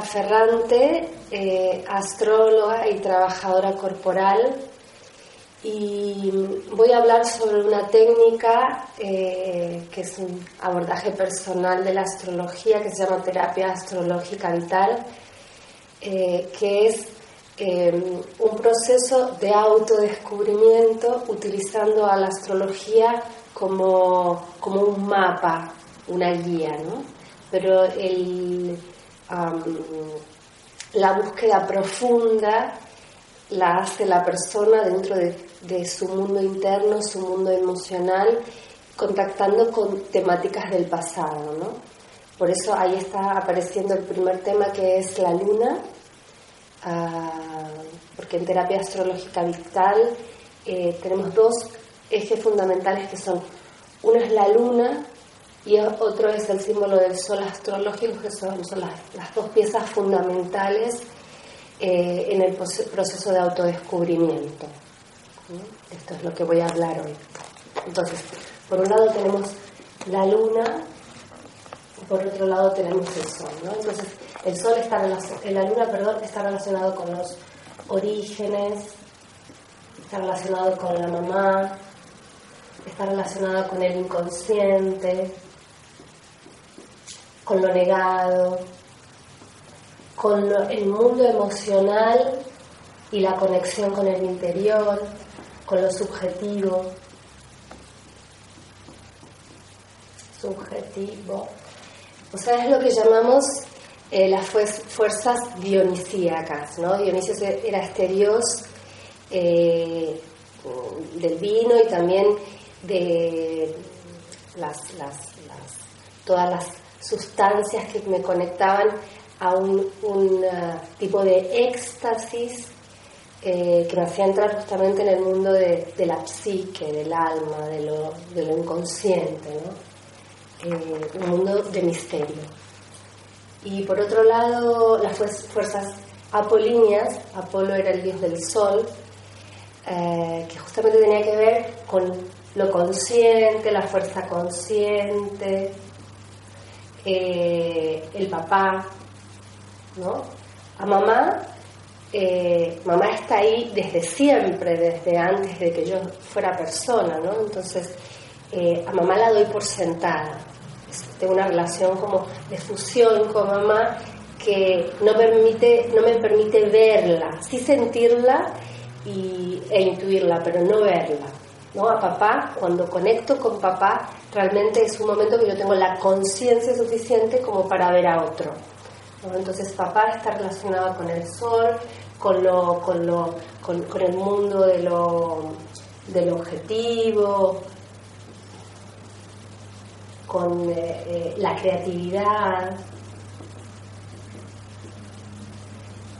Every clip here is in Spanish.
Ferrante, eh, astróloga y trabajadora corporal, y voy a hablar sobre una técnica eh, que es un abordaje personal de la astrología que se llama terapia astrológica vital, eh, que es un proceso de autodescubrimiento utilizando a la astrología como, como un mapa, una guía, ¿no? Pero el, la búsqueda profunda la hace la persona dentro de, su mundo interno, su mundo emocional, contactando con temáticas del pasado, ¿no? Por eso ahí está apareciendo el primer tema que es la luna, ah, porque en terapia astrológica vital eh, tenemos dos ejes fundamentales que son, uno es la luna y otro es el símbolo del sol astrológico, que son, las, dos piezas fundamentales eh, en el proceso de autodescubrimiento. Esto es lo que voy a hablar hoy. Entonces, por un lado tenemos la luna, y por otro lado tenemos el sol. Entonces, el sol está la luna, perdón, está relacionado con los orígenes, está relacionado con la mamá, está relacionado con el inconsciente, con lo negado, con el mundo emocional y la conexión con el interior, con lo subjetivo. Subjetivo. O sea, es lo que llamamos eh, las fuerzas dionisíacas, ¿no? Dionisio era este dios eh, del vino y también de las, todas las sustancias que me conectaban a un, uh, tipo de éxtasis eh, que me hacía entrar justamente en el mundo de, la psique, del alma, de lo, de lo inconsciente, ¿no? Eh, un mundo de misterio. Y por otro lado, las fuerzas apolíneas, Apolo era el dios del sol, eh, que justamente tenía que ver con lo consciente, la fuerza consciente, eh, el papá, ¿no? A mamá, eh, mamá está ahí desde siempre, desde antes de que yo fuera persona, ¿no? Entonces, eh, a mamá la doy por sentada. Tengo una relación como de fusión con mamá que no, permite, no me permite verla, sí sentirla y, e intuirla, pero no verla. ¿no? A papá, cuando conecto con papá, realmente es un momento que yo tengo la conciencia suficiente como para ver a otro. Entonces papá está relacionado con el sol, con, lo, con, lo, con, el mundo de lo, del objetivo, con eh, eh, la creatividad.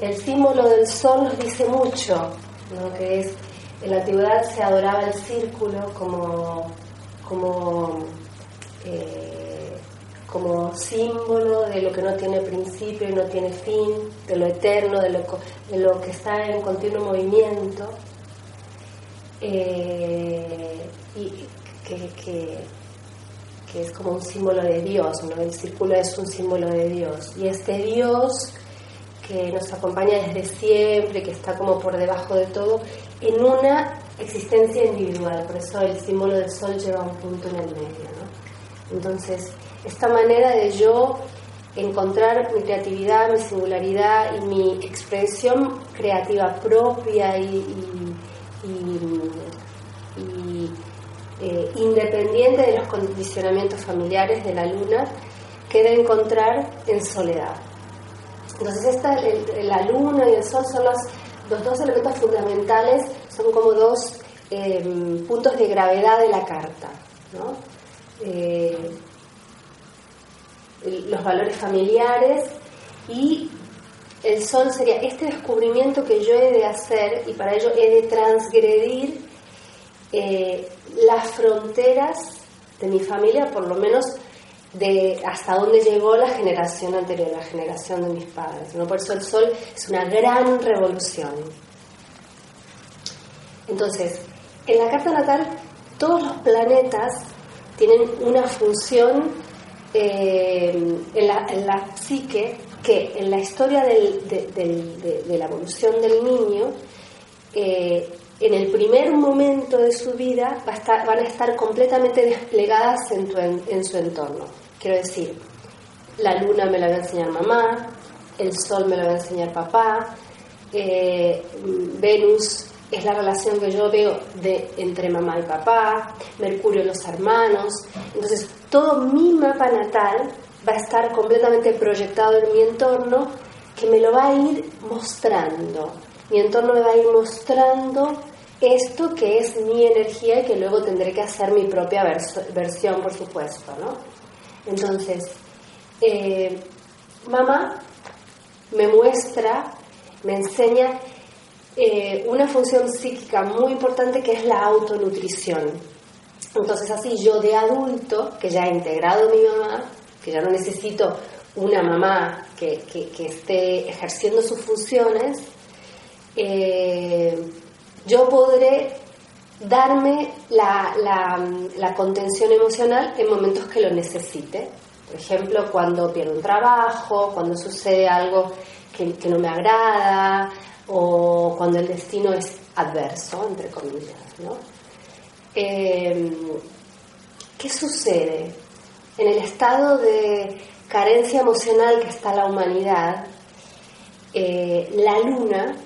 El símbolo del sol nos dice mucho, ¿no? que es en la antigüedad se adoraba el círculo como, como, eh, como símbolo de lo que no tiene principio y no tiene fin, de lo eterno, de lo, de lo que está en continuo movimiento. Eh, y que, que, es como un símbolo de Dios, ¿no? el círculo es un símbolo de Dios. Y este Dios que nos acompaña desde siempre, que está como por debajo de todo, en una existencia individual. Por eso el símbolo del sol lleva un punto en el medio. ¿no? Entonces, esta manera de yo encontrar mi creatividad, mi singularidad y mi expresión creativa propia y, eh, independiente de los condicionamientos familiares de la luna, queda encontrar en soledad. Entonces, esta, la luna y el sol son los, dos elementos fundamentales, son como dos em, puntos de gravedad de la carta. Eh, los valores familiares y el sol sería este descubrimiento que yo he de hacer y para ello he de transgredir eh, las fronteras de mi familia, por lo menos de hasta dónde llegó la generación anterior, la generación de mis padres. ¿no? Por eso el Sol es una gran revolución. Entonces, en la carta natal todos los planetas tienen una función eh, en, la, psique que en la historia de, la evolución del niño, eh, en el primer momento de su vida van a estar completamente desplegadas en, en, su entorno. Quiero decir, la luna me la va a enseñar mamá, el sol me lo va a enseñar papá, eh, Venus es la relación que yo veo de, entre mamá y papá, Mercurio los hermanos. Entonces, todo mi mapa natal va a estar completamente proyectado en mi entorno que me lo va a ir mostrando. Mi entorno me va a ir mostrando esto que es mi energía y que luego tendré que hacer mi propia versión, por supuesto, ¿no? Entonces, eh, mamá me muestra, me enseña eh, una función psíquica muy importante que es la autonutrición. Entonces así yo de adulto, que ya he integrado mi mamá, que ya no necesito una mamá que, esté ejerciendo sus funciones, eh, yo podré darme la, contención emocional en momentos que lo necesite. Por ejemplo, cuando pierdo un trabajo, cuando sucede algo que, que no me agrada, o cuando el destino es adverso, entre comillas. ¿no? Em, ¿Qué sucede? En el estado de carencia emocional que está la humanidad, eh, la luna,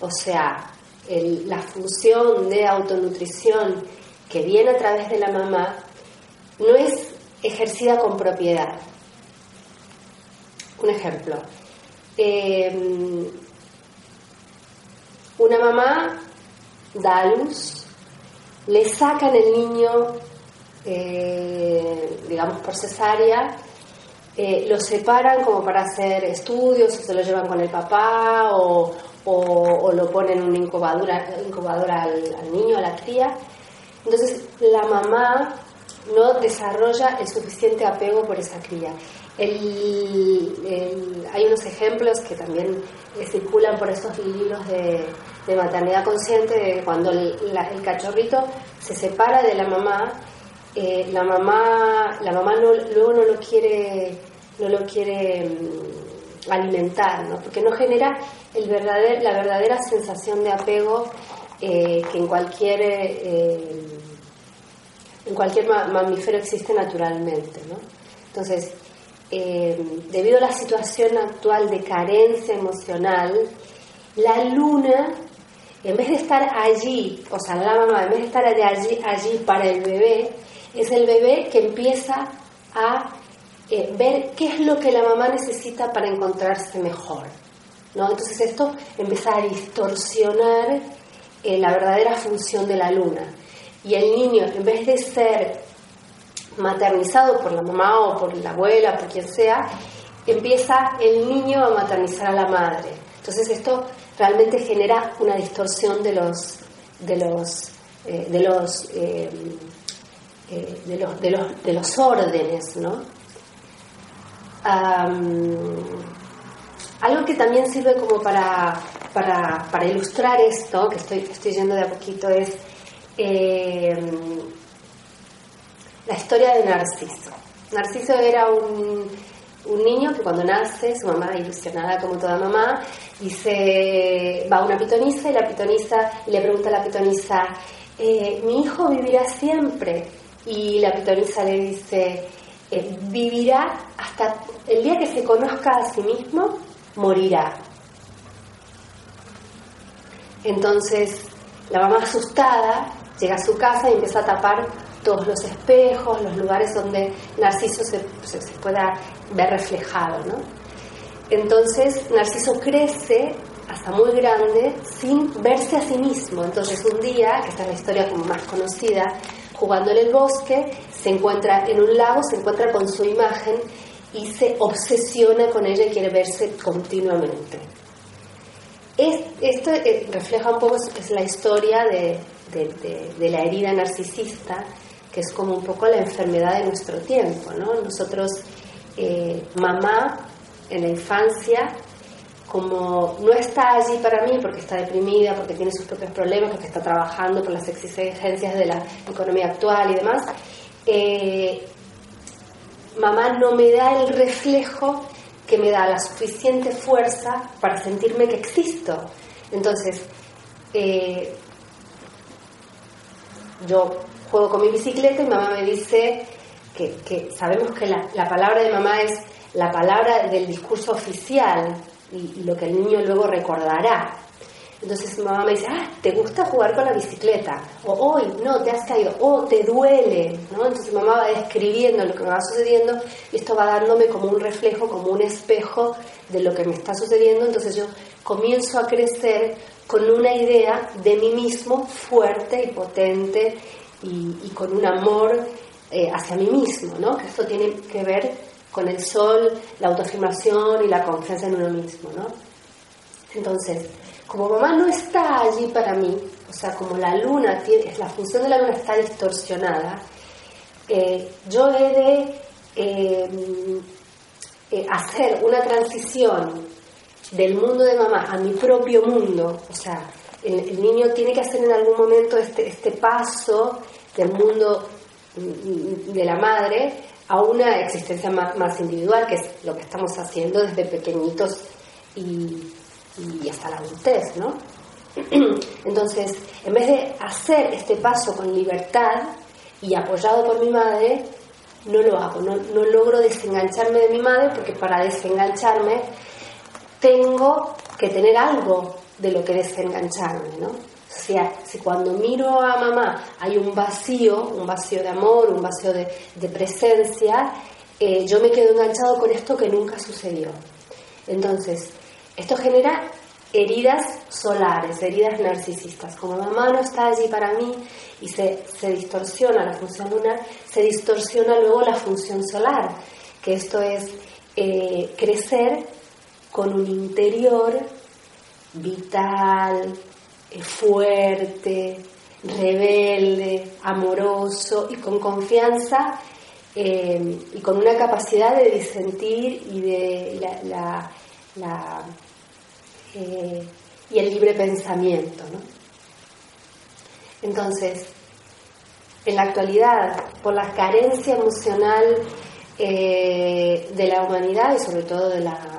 o sea, la función de autonutrición que viene a través de la mamá, no es ejercida con propiedad. Un ejemplo. Em, una mamá da a luz, le sacan el niño, eh, digamos, por cesárea, eh, lo separan como para hacer estudios, o se lo llevan con el papá, o, lo ponen en una incubadora, incubadora al, al, niño, a la cría. Entonces, la mamá no desarrolla el suficiente apego por esa cría. Hay unos ejemplos que también circulan por estos libros de, maternidad consciente, de cuando el, cachorrito se separa de la mamá, eh, la mamá, la mamá luego no lo quiere, no lo quiere mm, alimentar, ¿no? porque no genera el verdader, la verdadera sensación de apego eh, que en cualquier eh, en cualquier mamífero existe naturalmente. ¿no? Entonces, eh, debido a la situación actual de carencia emocional, la luna, en vez de estar allí, o sea, la mamá, en vez de estar allí, allí para el bebé, es el bebé que empieza a eh, ver qué es lo que la mamá necesita para encontrarse mejor. ¿no? Entonces esto empieza a distorsionar eh, la verdadera función de la luna. Y el niño, en vez de ser maternizado por la mamá o por la abuela, por quien sea, empieza el niño a maternizar a la madre. Entonces esto realmente genera una distorsión de los de los eh, eh, eh, de, los, de, los, de los órdenes, ¿no? algo que también sirve como para, para, para, ilustrar esto, que estoy, estoy yendo de a poquito, es la historia de Narciso. Narciso era un, niño que cuando nace, su mamá ilusionada como toda mamá, dice, va a una pitonisa y la pitonisa le pregunta a la pitonisa, eh, mi hijo vivirá siempre. Y la pitonisa le dice, eh, vivirá hasta el día que se conozca a sí mismo, morirá. Entonces la mamá asustada llega a su casa y empieza a tapar todos los espejos, los lugares donde Narciso se, pueda ver reflejado. ¿no? Entonces Narciso crece hasta muy grande sin verse a sí mismo. Entonces un día, que esta es la historia como más conocida, jugando en el bosque, se encuentra en un lago, se encuentra con su imagen y se obsesiona con ella y quiere verse continuamente. esto eh, refleja un poco, la historia de la herida narcisista es como un poco la enfermedad de nuestro tiempo, ¿no? Nosotros, eh, mamá en la infancia, como no está allí para mí porque está deprimida, porque tiene sus propios problemas, porque está trabajando por las exigencias de la economía actual y demás, eh, mamá no me da el reflejo que me da la suficiente fuerza para sentirme que existo. Entonces, eh, yo juego con mi bicicleta y mamá me dice que, sabemos que la, palabra de mamá es la palabra del discurso oficial y, lo que el niño luego recordará. Entonces mamá me dice, ah, ¿te gusta jugar con la bicicleta? O hoy, no, te has caído, o te duele, ¿no? Entonces mamá va describiendo lo que me va sucediendo y esto va dándome como un reflejo, como un espejo de lo que me está sucediendo. Entonces yo comienzo a crecer con una idea de mí mismo fuerte y potente y, con un amor eh, hacia mí mismo, ¿no? Que esto tiene que ver con el sol, la autoafirmación y la confianza en uno mismo, ¿no? Entonces, como mamá no está allí para mí, o sea, como la luna, tiene, la función de la luna está distorsionada, eh, yo he de eh, hacer una transición del mundo de mamá a mi propio mundo, o sea, el, niño tiene que hacer en algún momento este, este paso del mundo de la madre a una existencia más, individual, que es lo que estamos haciendo desde pequeñitos y, hasta la adultez, ¿no? Entonces, en vez de hacer este paso con libertad y apoyado por mi madre, no lo hago, no, no logro desengancharme de mi madre porque para desengancharme tengo que tener algo de lo que desengancharme, ¿no? O sea, si cuando miro a mamá hay un vacío, un vacío de amor, un vacío de, presencia, eh, yo me quedo enganchado con esto que nunca sucedió. Entonces, esto genera heridas solares, heridas narcisistas. Como mamá no está allí para mí y se, distorsiona la función lunar, se distorsiona luego la función solar, que esto es eh, crecer con un interior vital, eh, fuerte, rebelde, amoroso y con confianza eh, y con una capacidad de disentir y de la, eh, y el libre pensamiento. Entonces, en la actualidad, por la carencia emocional de la humanidad y sobre todo de la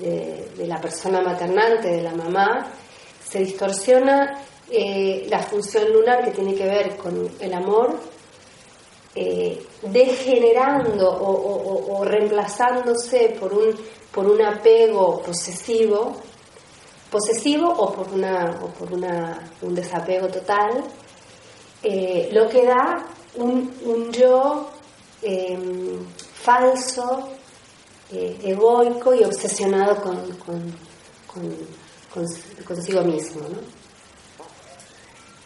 de, la persona maternante, de la mamá, se distorsiona eh, la función lunar que tiene que ver con el amor, eh, degenerando o, reemplazándose por un, por un apego posesivo, posesivo o por, una, o por una, un desapego total, eh, lo que da un, un yo falso, eh, egoico y obsesionado con, consigo mismo. ¿no?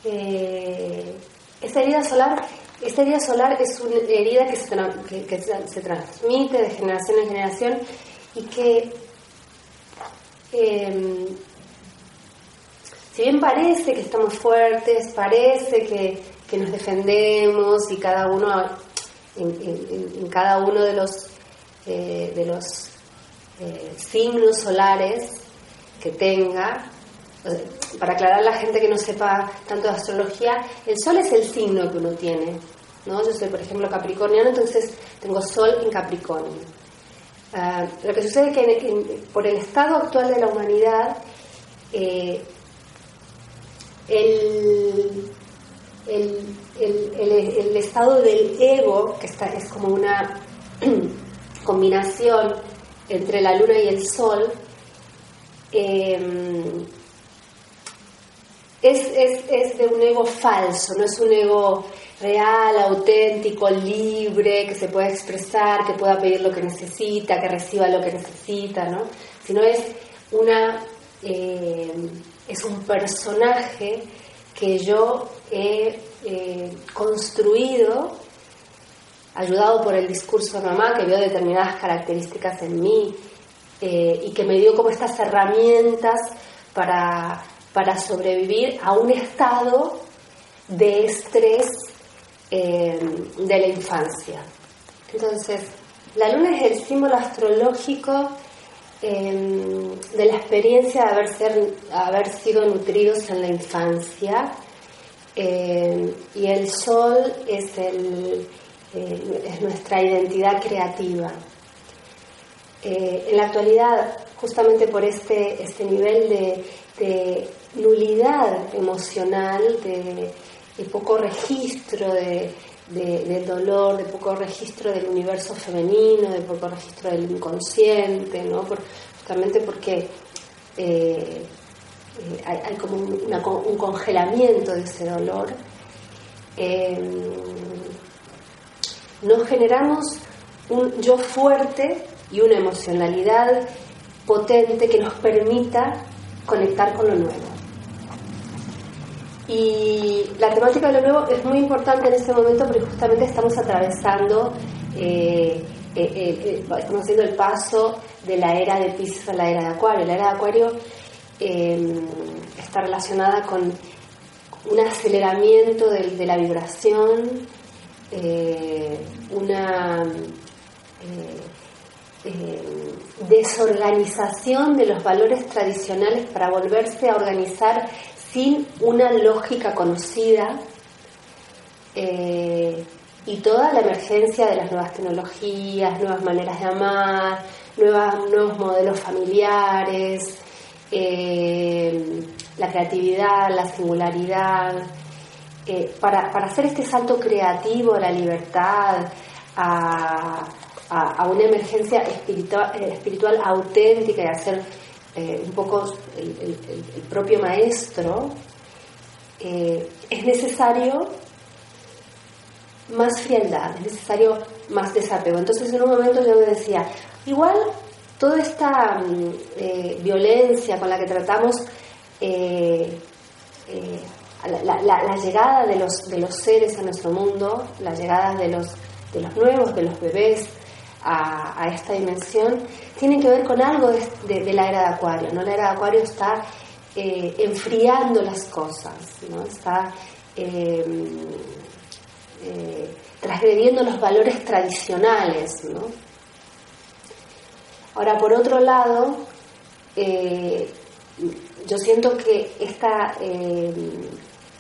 Eh, esta herida solar esta herida solar es una herida que se, que, transmite de generación en generación y que, em, si bien parece que estamos fuertes, parece que, nos defendemos y cada uno, en, cada uno de los eh, de los eh, signos solares que tenga. Para aclarar a la gente que no sepa tanto de astrología, el sol es el signo que uno tiene. ¿no? Yo soy, por ejemplo, capricorniano, entonces tengo sol en Capricornio. Ah, lo que sucede es que por el estado actual de la humanidad, eh, el, el, estado del ego, que está, es como una combinación entre la luna y el sol, em, es, de un ego falso, no es un ego real, auténtico, libre, que se pueda expresar, que pueda pedir lo que necesita, que reciba lo que necesita, ¿no? Sino es una em, es un personaje que yo he eh, construido ayudado por el discurso de mamá, que vio determinadas características en mí eh, y que me dio como estas herramientas para, para sobrevivir a un estado de estrés eh, de la infancia. Entonces, la luna es el símbolo astrológico eh, de la experiencia de haber, ser, haber sido nutridos en la infancia y el sol es el, eh, es nuestra identidad creativa. Eh, en la actualidad, justamente por este, este nivel de, nulidad emocional, de, poco registro de, del dolor, de poco registro del universo femenino, de poco registro del inconsciente, ¿no? justamente porque eh, hay, como un, congelamiento de ese dolor. Nos generamos un yo fuerte y una emocionalidad potente que nos permita conectar con lo nuevo. Y la temática de lo nuevo es muy importante en este momento porque justamente estamos atravesando, eh, eh, eh, estamos haciendo el paso de la era de Pisces a la era de Acuario. La era de Acuario está relacionada con un aceleramiento de la vibración, una eh, desorganización de los valores tradicionales para volverse a organizar sin una lógica conocida eh, y toda la emergencia de las nuevas tecnologías, nuevas maneras de amar, nuevos modelos familiares, eh, la creatividad, la singularidad, para, para hacer este salto creativo a la libertad, a, a, una emergencia espiritual, eh, espiritual, auténtica y a ser eh, un poco el, propio maestro, eh, es necesario más frialdad, es necesario más desapego. Entonces en un momento yo me decía, igual toda esta mm, violencia con la que tratamos la, llegada de los, de los seres a nuestro mundo, la llegada de los, de los nuevos, de los bebés, a, esta dimensión tiene que ver con algo de, la era de Acuario. ¿no? La era de Acuario está eh, enfriando las cosas, ¿no? está eh, eh, transgrediendo los valores tradicionales. ¿no? Ahora, por otro lado, yo siento que esta,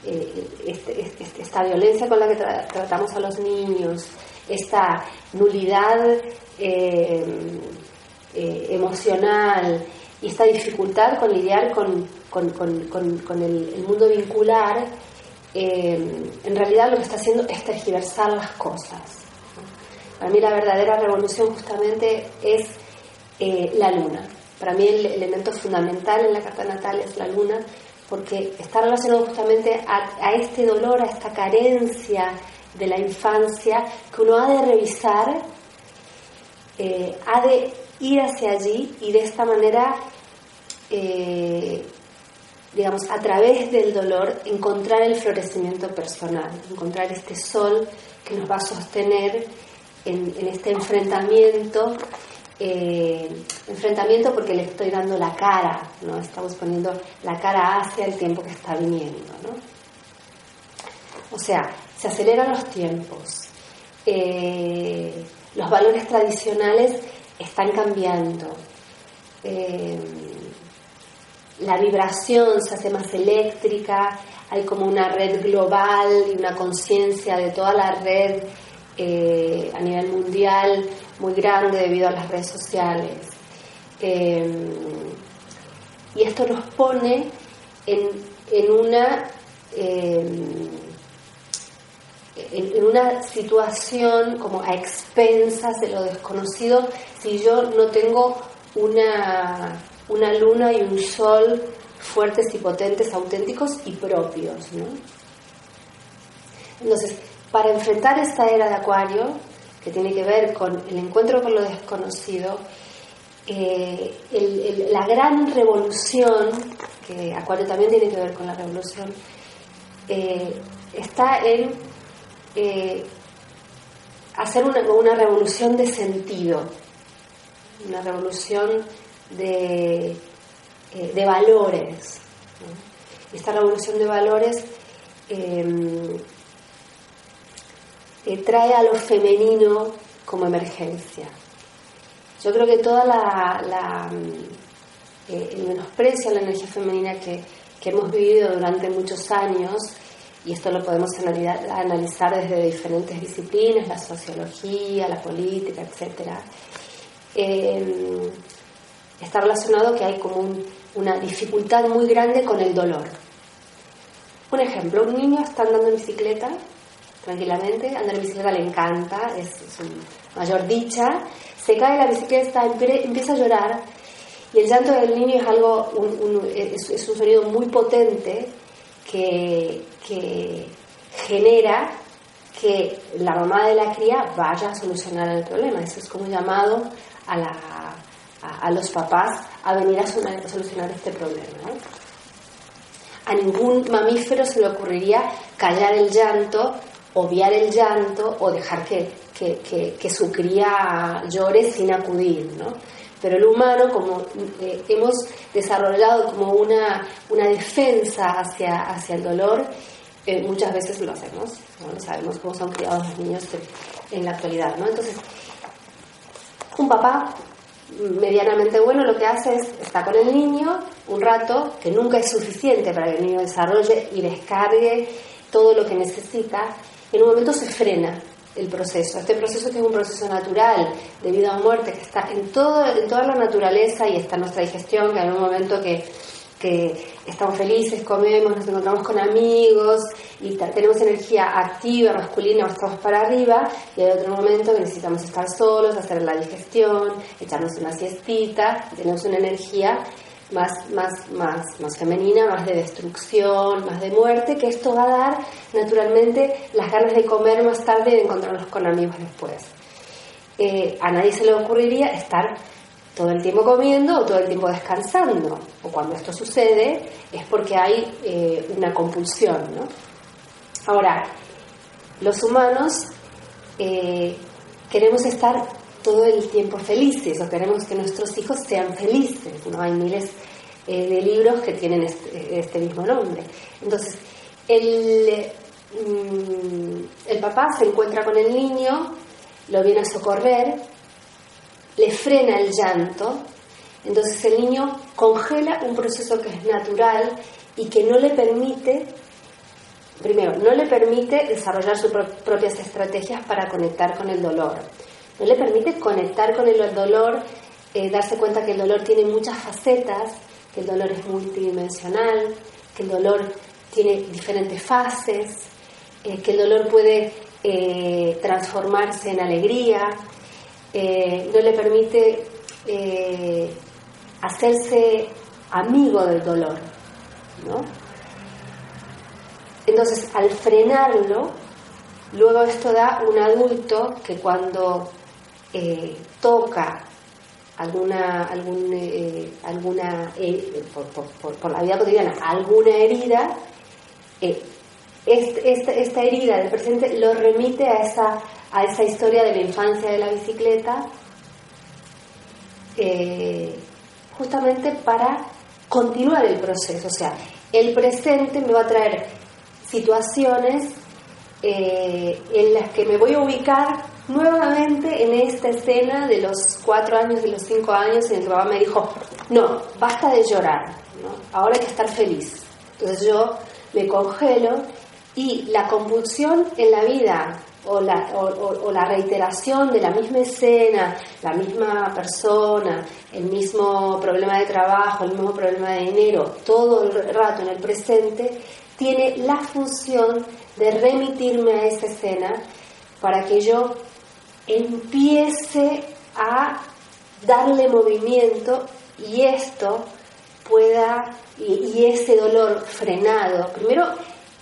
este, este, esta violencia con la que tratamos a los niños, esta nulidad eh, eh, emocional y esta dificultad con lidiar con, el, mundo vincular, eh, en realidad lo que está haciendo es tergiversar las cosas. Para mí la verdadera revolución justamente es la luna. Para mí el elemento fundamental en la carta natal es la luna, porque está relacionado justamente a este dolor, a esta carencia de la infancia que uno ha de revisar, eh, ha de ir hacia allí y de esta manera, eh, digamos, a través del dolor, encontrar el florecimiento personal, encontrar este sol que nos va a sostener en, este enfrentamiento. Eh, enfrentamiento porque le estoy dando la cara, ¿no? Estamos poniendo la cara hacia el tiempo que está viniendo, ¿no? O sea, se aceleran los tiempos, eh, los valores tradicionales están cambiando, eh, la vibración se hace más eléctrica, hay como una red global y una conciencia de toda la red a nivel mundial muy grande debido a las redes sociales. y esto nos pone en, en una en, una situación como a expensas de lo desconocido si yo no tengo una, una luna y un sol fuertes y potentes, auténticos y propios. Entonces, para enfrentar esta era de Acuario, que tiene que ver con el encuentro con lo desconocido, eh, la gran revolución, que Acuario también tiene que ver con la revolución, eh, está en eh, hacer una, revolución de sentido, una revolución de, valores. Esta revolución de valores em, eh, trae a lo femenino como emergencia. Yo creo que toda la, la el menosprecio a la energía femenina que, que hemos vivido durante muchos años y esto lo podemos analizar desde diferentes disciplinas, la sociología, la política, etc. eh, está relacionado que hay como una dificultad muy grande con el dolor. Un ejemplo, un niño está andando en bicicleta tranquilamente, andar en bicicleta le encanta, es, su mayor dicha, se cae la bicicleta, empieza a llorar y el llanto del niño es algo, es, un sonido muy potente que, que genera que la mamá de la cría vaya a solucionar el problema. Eso es como un llamado a, la, a, los papás a venir a solucionar este problema. A ningún mamífero se le ocurriría callar el llanto, obviar el llanto o dejar que, que, su cría llore sin acudir. ¿no? Pero el humano, como eh, hemos desarrollado como una, una defensa hacia, hacia el dolor, eh, muchas veces lo hacemos, ¿no? sabemos cómo son criados los niños en la actualidad. ¿no? Entonces, un papá medianamente bueno lo que hace es está con el niño un rato, que nunca es suficiente para que el niño desarrolle y descargue todo lo que necesita, en un momento se frena el proceso. Este proceso es un proceso natural de vida o muerte, que está en, todo, en toda la naturaleza y está en nuestra digestión, que en un momento que que estamos felices, comemos, nos encontramos con amigos y tenemos energía activa, masculina, estamos para arriba, y hay otro momento que necesitamos estar solos, hacer la digestión, echarnos una siestita, tenemos una energía más, más, más, más femenina, más de destrucción, más de muerte, que esto va a dar naturalmente las ganas de comer más tarde y de encontrarnos con amigos después. Eh, a nadie se le ocurriría estar todo el tiempo comiendo o todo el tiempo descansando. O cuando esto sucede es porque hay eh, una compulsión. ¿no? Ahora, los humanos eh, queremos estar todo el tiempo felices o queremos que nuestros hijos sean felices. ¿no? Hay miles eh, de libros que tienen este, este, mismo nombre. Entonces, el, mm, el papá se encuentra con el niño, lo viene a socorrer le frena el llanto, entonces el niño congela un proceso que es natural y que no le permite, primero, no le permite desarrollar sus propias estrategias para conectar con el dolor. No le permite conectar con el dolor, eh, darse cuenta que el dolor tiene muchas facetas, que el dolor es multidimensional, que el dolor tiene diferentes fases, eh, que el dolor puede eh, transformarse en alegría, no le permite hacerse amigo del dolor. ¿no? Entonces, al frenarlo, luego esto da un adulto que cuando eh, toca alguna, algún, alguna por, la vida cotidiana, alguna herida, esta, esta herida del presente lo remite a esa a esa historia de la infancia de la bicicleta, eh, justamente para continuar el proceso. O sea, el presente me va a traer situaciones eh, en las que me voy a ubicar nuevamente en esta escena de los cuatro años, de los cinco años, en el que papá me dijo, no, basta de llorar, ahora hay que estar feliz. Entonces yo me congelo y la compulsión en la vida o la, o, la reiteración de la misma escena, la misma persona, el mismo problema de trabajo, el mismo problema de dinero, todo el rato en el presente, tiene la función de remitirme a esa escena para que yo empiece a darle movimiento y esto pueda, y, ese dolor frenado, primero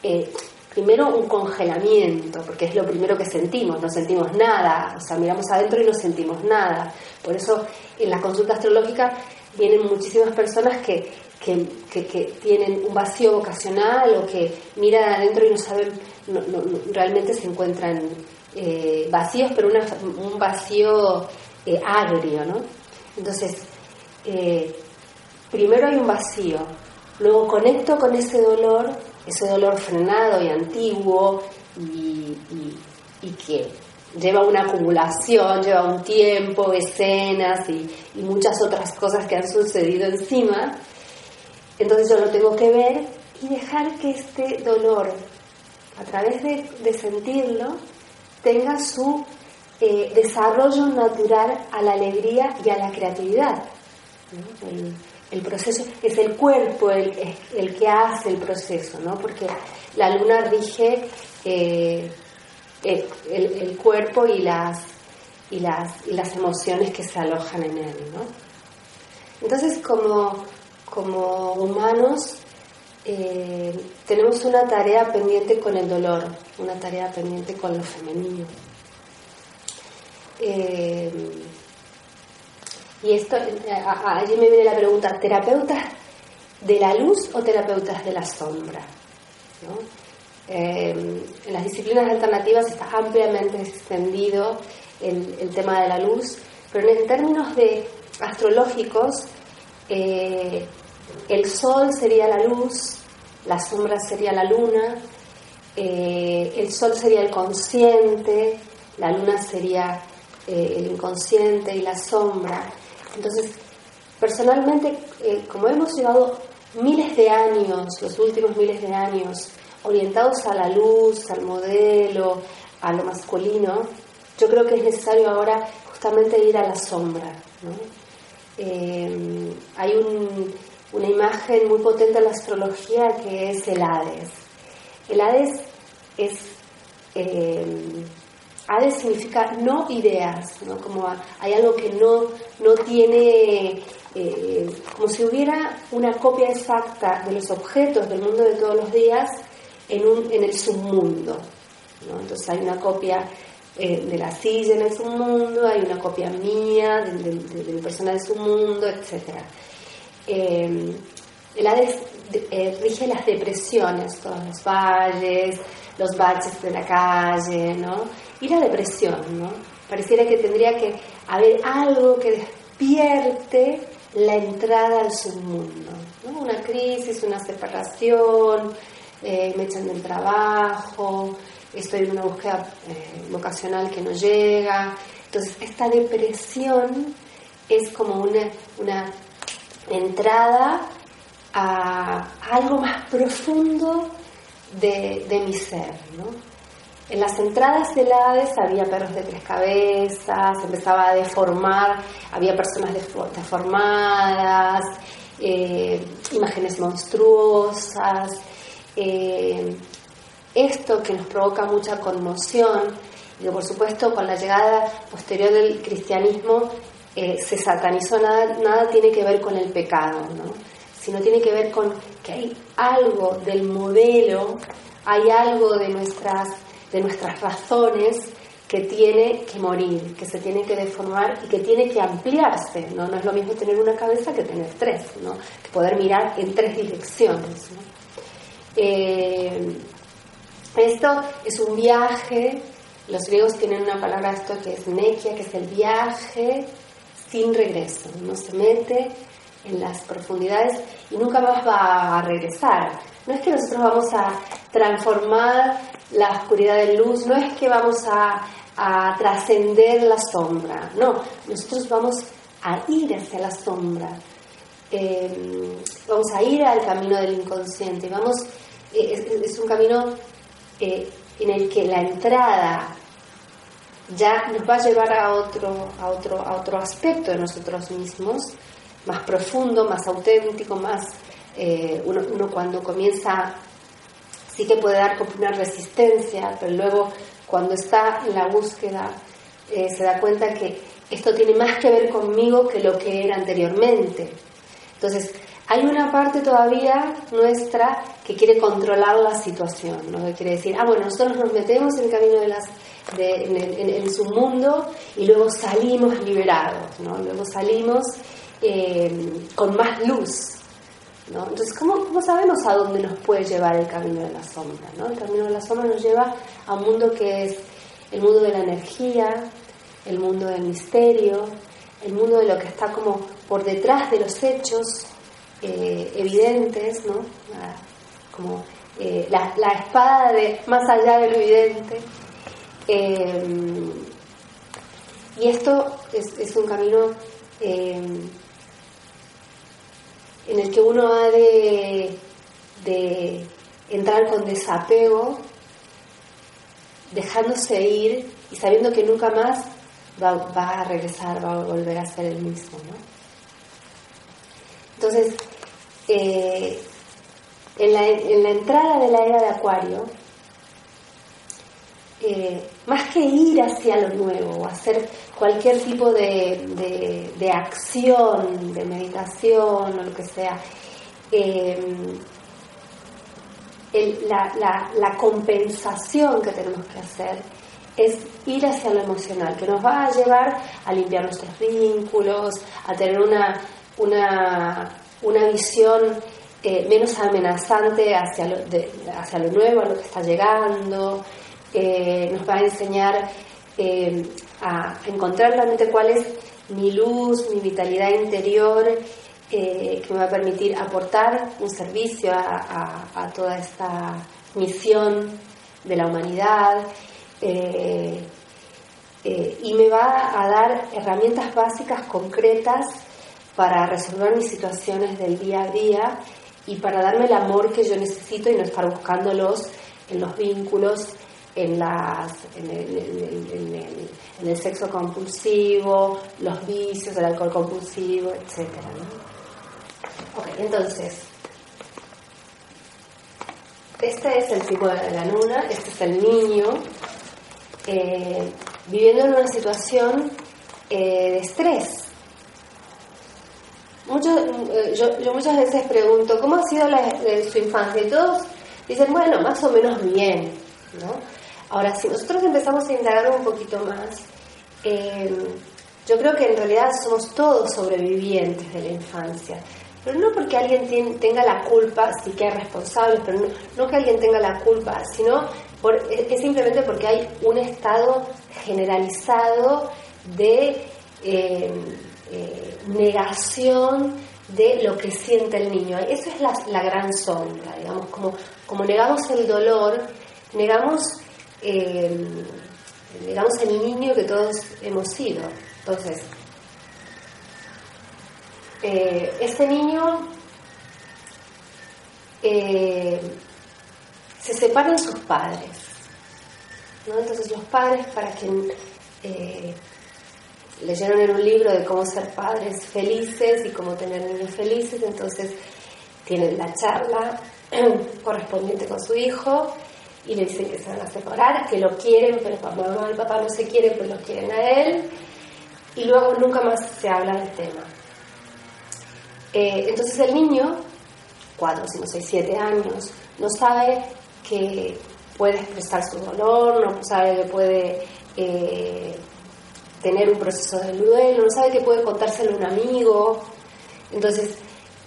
eh, primero un congelamiento, porque es lo primero que sentimos, no sentimos nada, o sea, miramos adentro y no sentimos nada. Por eso en la consulta astrológica vienen muchísimas personas que, que, tienen un vacío vocacional o que miran adentro y no saben, realmente se encuentran eh, vacíos, pero un vacío eh, agrio, ¿no? Entonces, eh, primero hay un vacío, luego conecto con ese dolor ese dolor frenado y antiguo y, que lleva una acumulación, lleva un tiempo, escenas y, muchas otras cosas que han sucedido encima. Entonces yo lo tengo que ver y dejar que este dolor, a través de, sentirlo, tenga su eh, desarrollo natural a la alegría y a la creatividad. El, proceso es el cuerpo el, el, que hace el proceso, ¿no? porque la luna rige eh, el, cuerpo y las, y, las, y las emociones que se alojan en él. ¿no? Entonces, como, como humanos, eh, tenemos una tarea pendiente con el dolor, una tarea pendiente con lo femenino. Eh, y esto, allí me viene la pregunta, ¿terapeutas de la luz o terapeutas de la sombra? Eh, en las disciplinas alternativas está ampliamente extendido el, tema de la luz, pero en términos de astrológicos, el sol sería la luz, la sombra sería la luna, eh, el sol sería el consciente, la luna sería eh, el inconsciente y la sombra. Entonces, personalmente, eh, como hemos llevado miles de años, los últimos miles de años, orientados a la luz, al modelo, a lo masculino, yo creo que es necesario ahora justamente ir a la sombra. hay un, una imagen muy potente en la astrología que es el Hades. El Hades es... Eh, Hades significa no ideas, ¿no? como hay algo que no, no tiene, eh, como si hubiera una copia exacta de los objetos del mundo de todos los días en, un, en el submundo. ¿no? Entonces hay una copia eh, de la silla en el submundo, hay una copia mía de, de, de mi persona del submundo, etcétera eh, el Hades rige las depresiones, todos los valles, los baches de la calle, ¿no? Y la depresión, ¿no? Pareciera que tendría que haber algo que despierte la entrada al submundo, ¿no? Una crisis, una separación, eh, me echan del trabajo, estoy en una búsqueda eh, vocacional que no llega. Entonces, esta depresión es como una entrada a algo más profundo de, mi ser. En las entradas del Hades había perros de tres cabezas, empezaba a deformar, había personas deformadas, eh, imágenes monstruosas. Eh, esto que nos provoca mucha conmoción, y por supuesto con la llegada posterior del cristianismo eh, se satanizó, nada, nada tiene que ver con el pecado, ¿no? sino tiene que ver con que hay algo del modelo, hay algo de nuestras, de nuestras razones que tiene que morir, que se tiene que deformar y que tiene que ampliarse. No, no es lo mismo tener una cabeza que tener tres, ¿no? que poder mirar en tres direcciones. Eh, esto es un viaje, los griegos tienen una palabra esto que es nekia, que es el viaje sin regreso. Uno se mete en las profundidades y nunca más va a regresar. No es que nosotros vamos a transformar la oscuridad en luz, no es que vamos a, trascender la sombra, no, nosotros vamos a ir hacia la sombra, em, vamos a ir al camino del inconsciente, vamos, eh, es, un camino eh, en el que la entrada ya nos va a llevar a otro, a otro, a otro aspecto de nosotros mismos, más profundo, más auténtico, más eh, uno, cuando comienza sí que puede dar como una resistencia, pero luego cuando está en la búsqueda eh, se da cuenta que esto tiene más que ver conmigo que lo que era anteriormente. Entonces, hay una parte todavía nuestra que quiere controlar la situación, ¿no? que quiere decir, ah, bueno, nosotros nos metemos en el camino de las en, su mundo y luego salimos liberados, ¿no? luego salimos eh, con más luz. ¿no? Entonces, ¿cómo, ¿cómo, sabemos a dónde nos puede llevar el camino de la sombra? ¿no? El camino de la sombra nos lleva a un mundo que es el mundo de la energía, el mundo del misterio, el mundo de lo que está como por detrás de los hechos eh, evidentes, ¿no? como eh, la, la, espada de más allá de lo evidente. Em, y esto es, un camino em, en el que uno ha de, entrar con desapego dejándose ir y sabiendo que nunca más va, a regresar, va a volver a ser el mismo. ¿no? Entonces, eh, en, la, en, la, entrada de la era de Acuario, más que ir hacia lo nuevo o hacer cualquier tipo de, de, acción, de meditación o lo que sea, la, la, la, compensación que tenemos que hacer es ir hacia lo emocional, que nos va a llevar a limpiar nuestros vínculos, a tener una, una, una visión eh, menos amenazante hacia lo, hacia lo nuevo, a lo que está llegando, eh, nos va a enseñar eh, a encontrar realmente cuál es mi luz, mi vitalidad interior, que me va a permitir aportar un servicio a toda esta misión de la humanidad eh, eh, y me va a dar herramientas básicas concretas para resolver mis situaciones del día a día y para darme el amor que yo necesito y no estar buscándolos en los vínculos, en, las, en, el, sexo compulsivo, los vicios, el alcohol compulsivo, etc. Ok, entonces, este es el tipo de la luna, este es el niño, eh, viviendo en una situación eh, de estrés. Eh, yo, muchas veces pregunto, ¿cómo ha sido su infancia? Y todos dicen, bueno, más o menos bien. Ahora, si nosotros empezamos a indagar un poquito más, yo creo que en realidad somos todos sobrevivientes de la infancia. Pero no porque alguien tenga la culpa, sí que hay responsables, pero no que alguien tenga la culpa, sino es simplemente porque hay un estado generalizado de eh, eh, negación de lo que siente el niño. Esa es la, gran sombra, digamos, como, como negamos el dolor, negamos, eh, negamos el niño que todos hemos sido. Entonces, este niño se separan sus padres. Entonces los padres, para quien eh, leyeron en un libro de cómo ser padres felices y cómo tener niños felices, entonces tienen la charla correspondiente con su hijo y le dicen que se van a separar, que lo quieren, pero mamá y papá no se quieren, pues lo quieren a él, y luego nunca más se habla del tema. Eh, entonces el niño, cuatro, cinco, seis, siete años, no sabe que puede expresar su dolor, no sabe que puede eh, tener un proceso de duelo, no sabe que puede contárselo a un amigo. Entonces,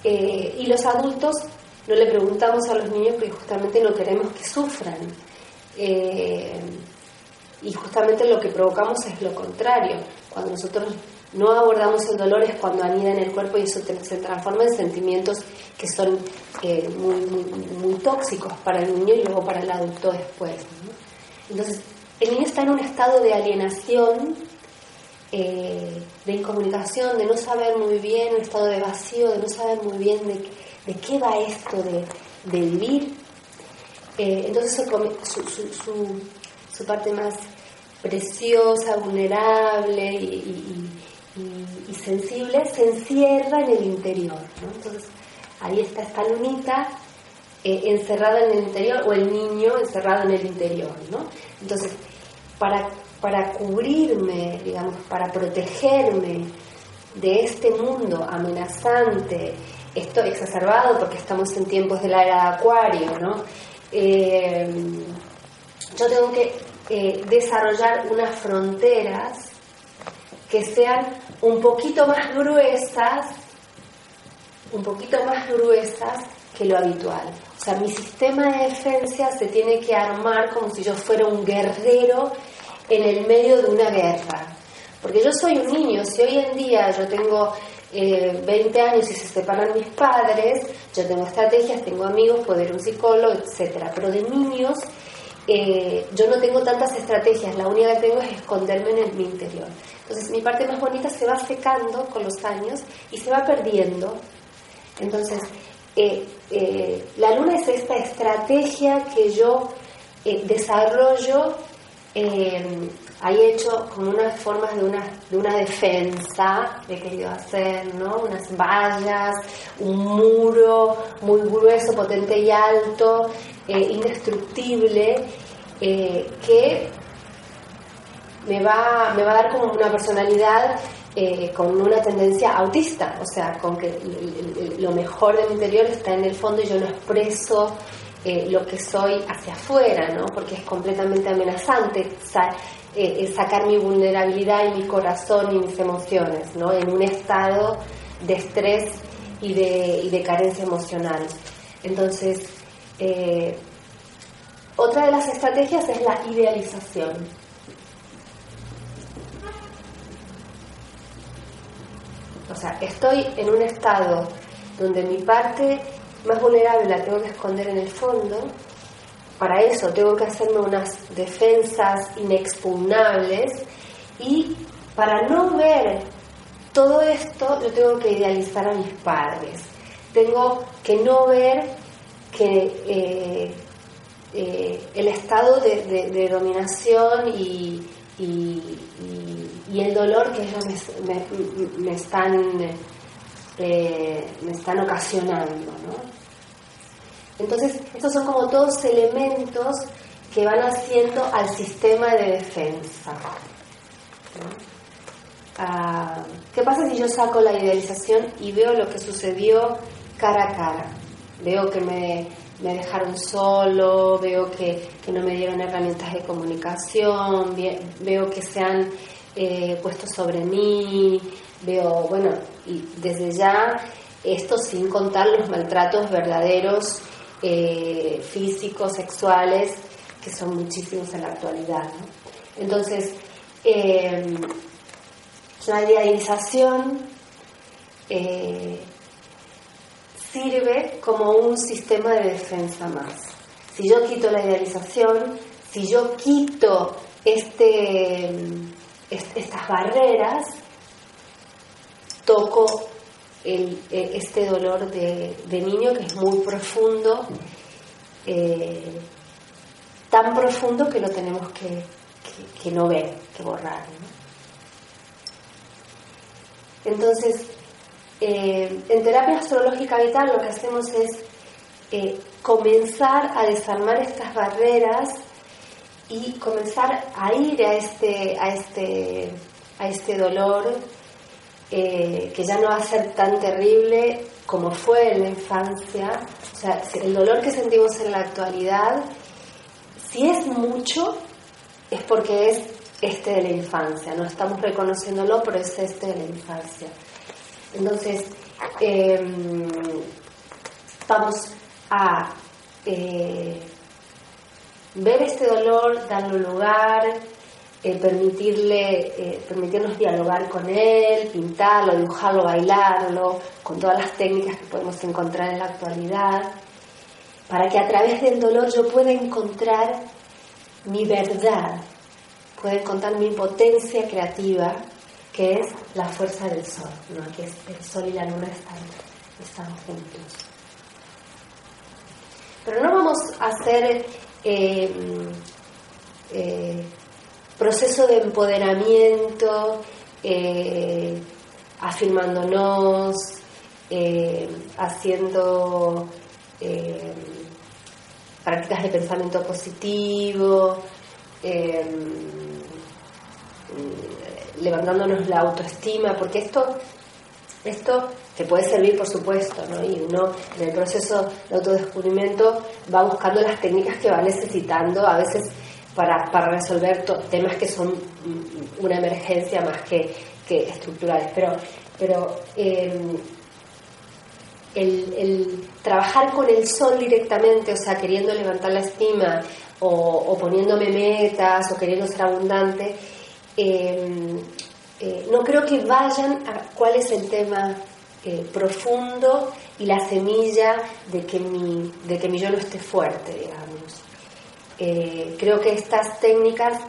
eh, y los adultos no le preguntamos a los niños porque justamente no queremos que sufran. Eh, y justamente lo que provocamos es lo contrario. Cuando nosotros no abordamos el dolor es cuando anida en el cuerpo y eso se transforma en sentimientos que son eh, muy, tóxicos para el niño y luego para el adulto después. Entonces, el niño está en un estado de alienación, eh, de incomunicación, de no saber muy bien, un estado de vacío, de no saber muy bien de, qué va esto de, vivir. Eh, entonces, su, su, parte más preciosa, vulnerable y y, sensible se encierra en el interior. Entonces, ahí está esta lunita eh, encerrada en el interior o el niño encerrado en el interior. ¿no? Entonces, para, para cubrirme, digamos, para protegerme de este mundo amenazante, esto exacerbado porque estamos en tiempos de la era de Acuario, ¿no? Eh, yo tengo que eh, desarrollar unas fronteras que sean un poquito más gruesas, un poquito más gruesas que lo habitual. O sea, mi sistema de defensa se tiene que armar como si yo fuera un guerrero en el medio de una guerra. Porque yo soy un niño, si hoy en día yo tengo 20 eh, años y se separan mis padres, yo tengo estrategias, tengo amigos, a un psicólogo, etc. Pero de niños eh, yo no tengo tantas estrategias, la única que tengo es esconderme en mi interior. Entonces mi parte más bonita se va secando con los años y se va perdiendo. Entonces, eh, la luna es esta estrategia que yo desarrollo eh, hay hecho como unas formas de una, de una defensa, he querido hacer, ¿no? Unas vallas, un muro muy grueso, potente y alto, eh, indestructible, eh, que me va, me va a dar como una personalidad con una tendencia autista, o sea, con que lo mejor de mi interior está en el fondo y yo lo expreso eh, lo que soy hacia afuera, ¿no? Porque es completamente amenazante eh, sacar mi vulnerabilidad y mi corazón y mis emociones, ¿no? En un estado de estrés y de, de carencia emocional. Entonces, eh, otra de las estrategias es la idealización. O sea, estoy en un estado donde mi parte más vulnerable la tengo que esconder en el fondo. Para eso tengo que hacerme unas defensas inexpugnables y para no ver todo esto yo tengo que idealizar a mis padres. Tengo que no ver que eh, eh, el estado de, dominación y, el dolor que ellos me, están eh, me están ocasionando. Entonces, estos son como todos elementos que van haciendo al sistema de defensa. Ah, ¿Qué pasa si yo saco la idealización y veo lo que sucedió cara a cara? Veo que me, dejaron solo, veo que, no me dieron herramientas de comunicación, veo que se han eh, puesto sobre mí, veo, bueno, y desde ya esto sin contar los maltratos verdaderos eh, físicos, sexuales, que son muchísimos en la actualidad. Entonces, la idealización eh, sirve como un sistema de defensa más. Si yo quito la idealización, si yo quito este, estas barreras, toco e, este dolor de, niño que es muy profundo, eh, tan profundo que lo tenemos que, que, no ver, que borrar. Entonces, eh, en terapia astrológica vital lo que hacemos es eh, comenzar a desarmar estas barreras y comenzar a ir a este, a este, a este dolor eh, que ya no va a ser tan terrible como fue en la infancia. O sea, el dolor que sentimos en la actualidad, si es mucho, es porque es este de la infancia. No estamos reconociéndolo, pero es este de la infancia. Entonces, em, vamos a eh, ver este dolor, darle lugar, eh, permitirle, eh, permitirnos dialogar con él, pintarlo, dibujarlo, bailarlo, con todas las técnicas que podemos encontrar en la actualidad, para que a través del dolor yo pueda encontrar mi verdad, pueda encontrar mi potencia creativa, que es la fuerza del sol, ¿no? que es el sol y la luna están, están juntos. Pero no vamos a hacer eh, proceso de empoderamiento, eh, afirmándonos, eh, haciendo eh, prácticas de pensamiento positivo, levantándonos la autoestima, porque esto, esto te puede servir, por supuesto, ¿no? y uno en el proceso de autodescubrimiento va buscando las técnicas que va necesitando, a veces para, para resolver temas que son una emergencia más que, que estructurales. Pero, pero em, el, trabajar con el sol directamente, o sea, queriendo levantar la estima o, o poniéndome metas o queriendo ser abundante, em, eh, no creo que vayan a cuál es el tema eh, profundo y la semilla de que mi, de que mi yo no esté fuerte, digamos. Eh, creo que estas técnicas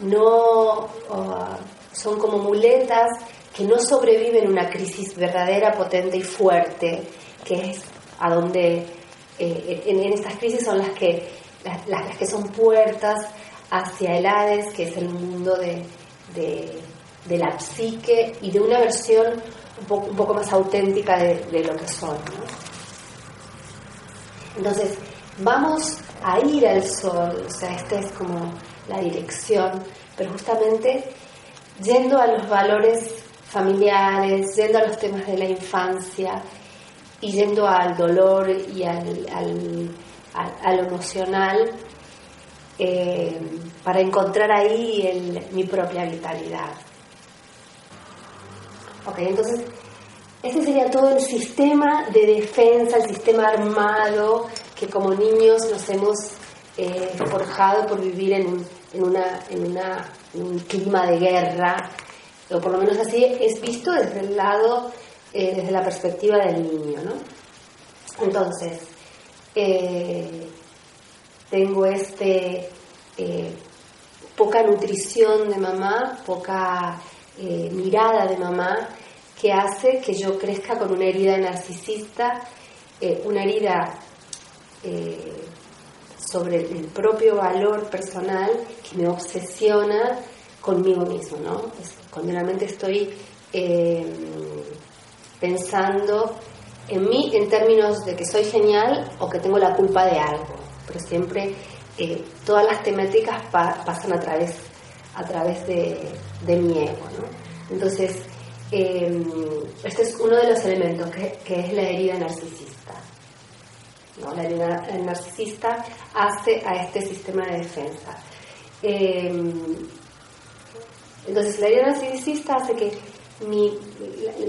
no son como muletas que no sobreviven una crisis verdadera, potente y fuerte, que es a donde eh, en, estas crisis son las que, las, que son puertas hacia el Hades, que es el mundo de, la psique y de una versión un poco, más auténtica de, lo que son. Entonces, vamos a ir al sol, o sea, esta es como la dirección, pero justamente yendo a los valores familiares, yendo a los temas de la infancia y yendo al dolor y al, al, lo emocional eh, para encontrar ahí mi propia vitalidad. Ok, entonces ese sería todo el sistema de defensa, el sistema armado que como niños nos hemos eh, forjado por vivir en, en, una, en, una, un clima de guerra, o por lo menos así es visto desde el lado, eh, desde la perspectiva del niño. ¿no? Entonces, eh, tengo este poca nutrición de mamá, poca mirada de mamá, que hace que yo crezca con una herida narcisista, una herida sobre el propio valor personal que me obsesiona conmigo mismo, ¿no? continuamente estoy eh, pensando en mí en términos de que soy genial o que tengo la culpa de algo, pero siempre eh, todas las temáticas pasan a través, a través de, mi ego, ¿no? Entonces, eh, este es uno de los elementos que es la herida narcisista. La herida narcisista hace a este sistema de defensa. Em, entonces, la herida narcisista hace que mi,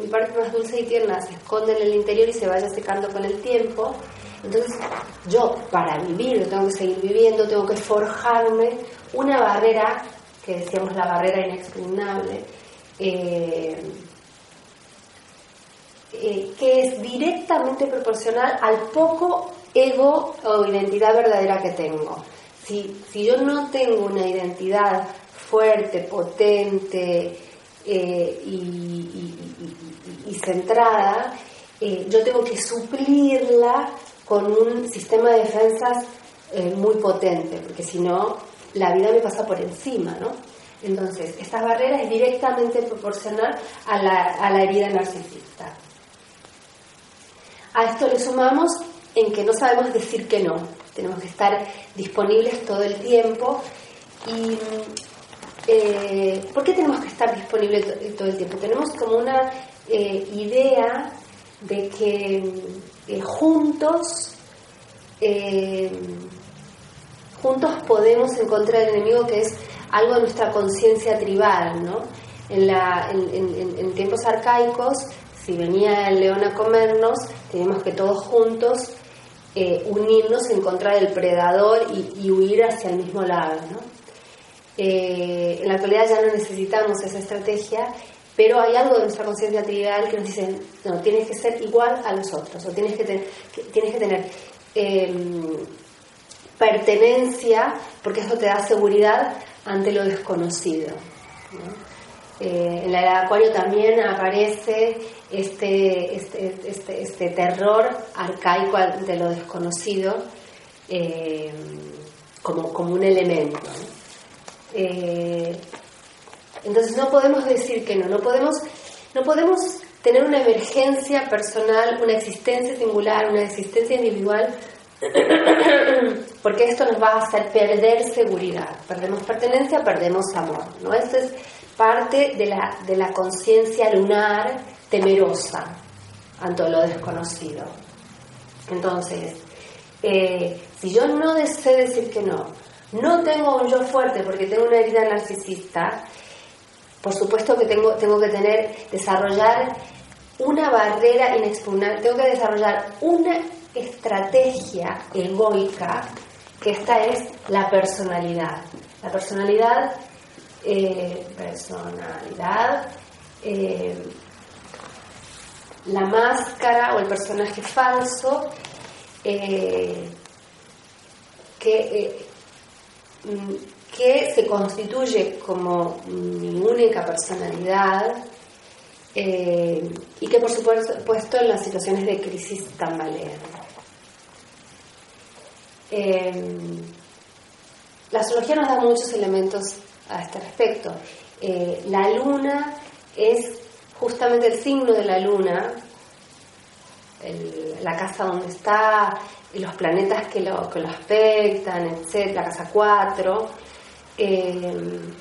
parte más dulce y tierna se esconde en el interior y se vaya secando con el tiempo. Entonces, yo para vivir, tengo que seguir viviendo, tengo que forjarme una barrera, que decíamos la barrera inexpugnable, eh, eh, que es directamente proporcional al poco ego o identidad verdadera que tengo. Si, si yo no tengo una identidad fuerte, potente eh, y, centrada, eh, yo tengo que suplirla con un sistema de defensas eh, muy potente, porque si no, la vida me pasa por encima, ¿no? Entonces, esta barrera es directamente proporcional a la, a la herida narcisista. A esto le sumamos en que no sabemos decir que no. Tenemos que estar disponibles todo el tiempo. ¿Y eh, por qué tenemos que estar disponibles todo el tiempo? Tenemos como una eh, idea de que eh, juntos, juntos podemos encontrar el enemigo que es algo de nuestra conciencia tribal, ¿no? En, en tiempos arcaicos si venía el león a comernos, tenemos que todos juntos eh, unirnos en contra del predador y, huir hacia el mismo lado. Eh, en la actualidad ya no necesitamos esa estrategia, pero hay algo de nuestra conciencia tribal que nos dice, no, tienes que ser igual a los otros, o tienes que, tener em, pertenencia, porque eso te da seguridad ante lo desconocido. Eh, en la era de Acuario también aparece este, este, este, este terror arcaico de lo desconocido eh, como, como, un elemento. Eh, entonces no podemos decir que no, no podemos, no podemos tener una emergencia personal, una existencia singular, una existencia individual, porque esto nos va a hacer perder seguridad. Perdemos pertenencia, perdemos amor. ¿no? Esto es parte de la, de la conciencia lunar temerosa ante lo desconocido. Entonces, eh, si yo no deseo decir que no, no tengo un yo fuerte porque tengo una herida narcisista, por supuesto que tengo, tengo que tener, desarrollar una barrera inexpugnable, tengo que desarrollar una estrategia egoica, que esta es la personalidad. La personalidad eh, personalidad, eh, la máscara o el personaje falso, eh, que, mm, que se constituye como mi única personalidad y que por supuesto en las situaciones de crisis tambalean. la astrología nos da muchos elementos a este respecto. Eh, la luna es justamente el signo de la luna, la casa donde está, los planetas que lo, que lo aspectan, etc., la casa 4, eh,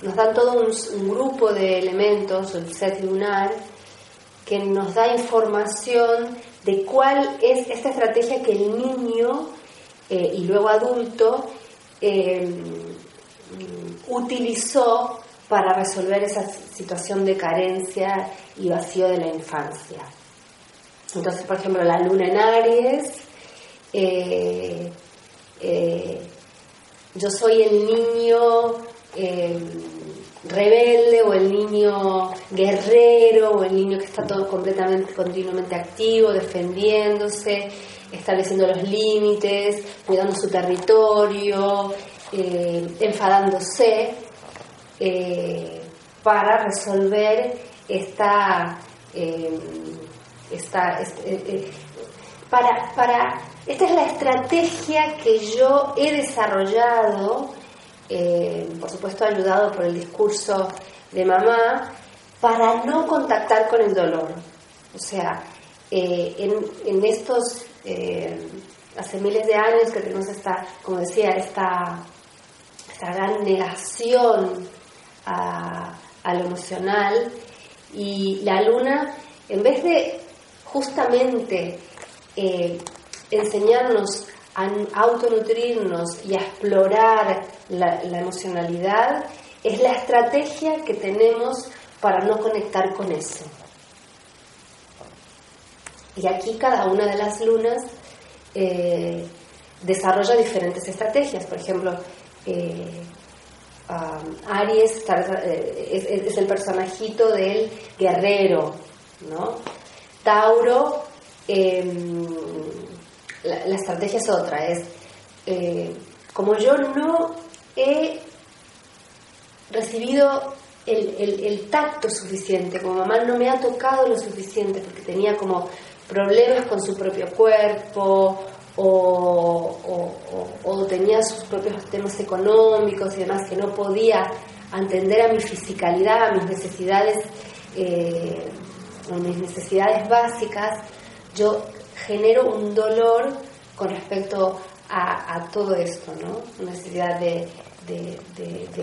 nos dan todo un, grupo de elementos, el set lunar, que nos da información de cuál es esta estrategia que el niño eh, y luego adulto eh, utilizó para resolver esa situación de carencia y vacío de la infancia. Entonces, por ejemplo, la luna en Aries, eh, eh, yo soy el niño eh, rebelde o el niño guerrero o el niño que está todo completamente, continuamente activo, defendiéndose, estableciendo los límites, cuidando su territorio, enfadándose para resolver esta esta, este, eh, eh, para, para, esta es la estrategia que yo he desarrollado, eh, por supuesto ayudado por el discurso de mamá, para no contactar con el dolor. O sea, en, en, estos, hace miles de años que tenemos esta, como decía, esta, esta gran negación a, a lo emocional, y la luna, en vez de justamente eh, enseñarnos a autonutrirnos y a explorar la, emocionalidad es la estrategia que tenemos para no conectar con eso. Y aquí cada una de las lunas eh, desarrolla diferentes estrategias. Por ejemplo, eh, Aries es, es, el personajito del guerrero, ¿no? Tauro, em, la, estrategia es otra, es eh, como yo no he recibido el, tacto suficiente, como mamá no me ha tocado lo suficiente porque tenía como problemas con su propio cuerpo o, tenía sus propios temas económicos y demás que no podía atender a mi fisicalidad, a mis necesidades eh, mis necesidades básicas, yo genero un dolor con respecto a, todo esto, ¿no? Una necesidad de,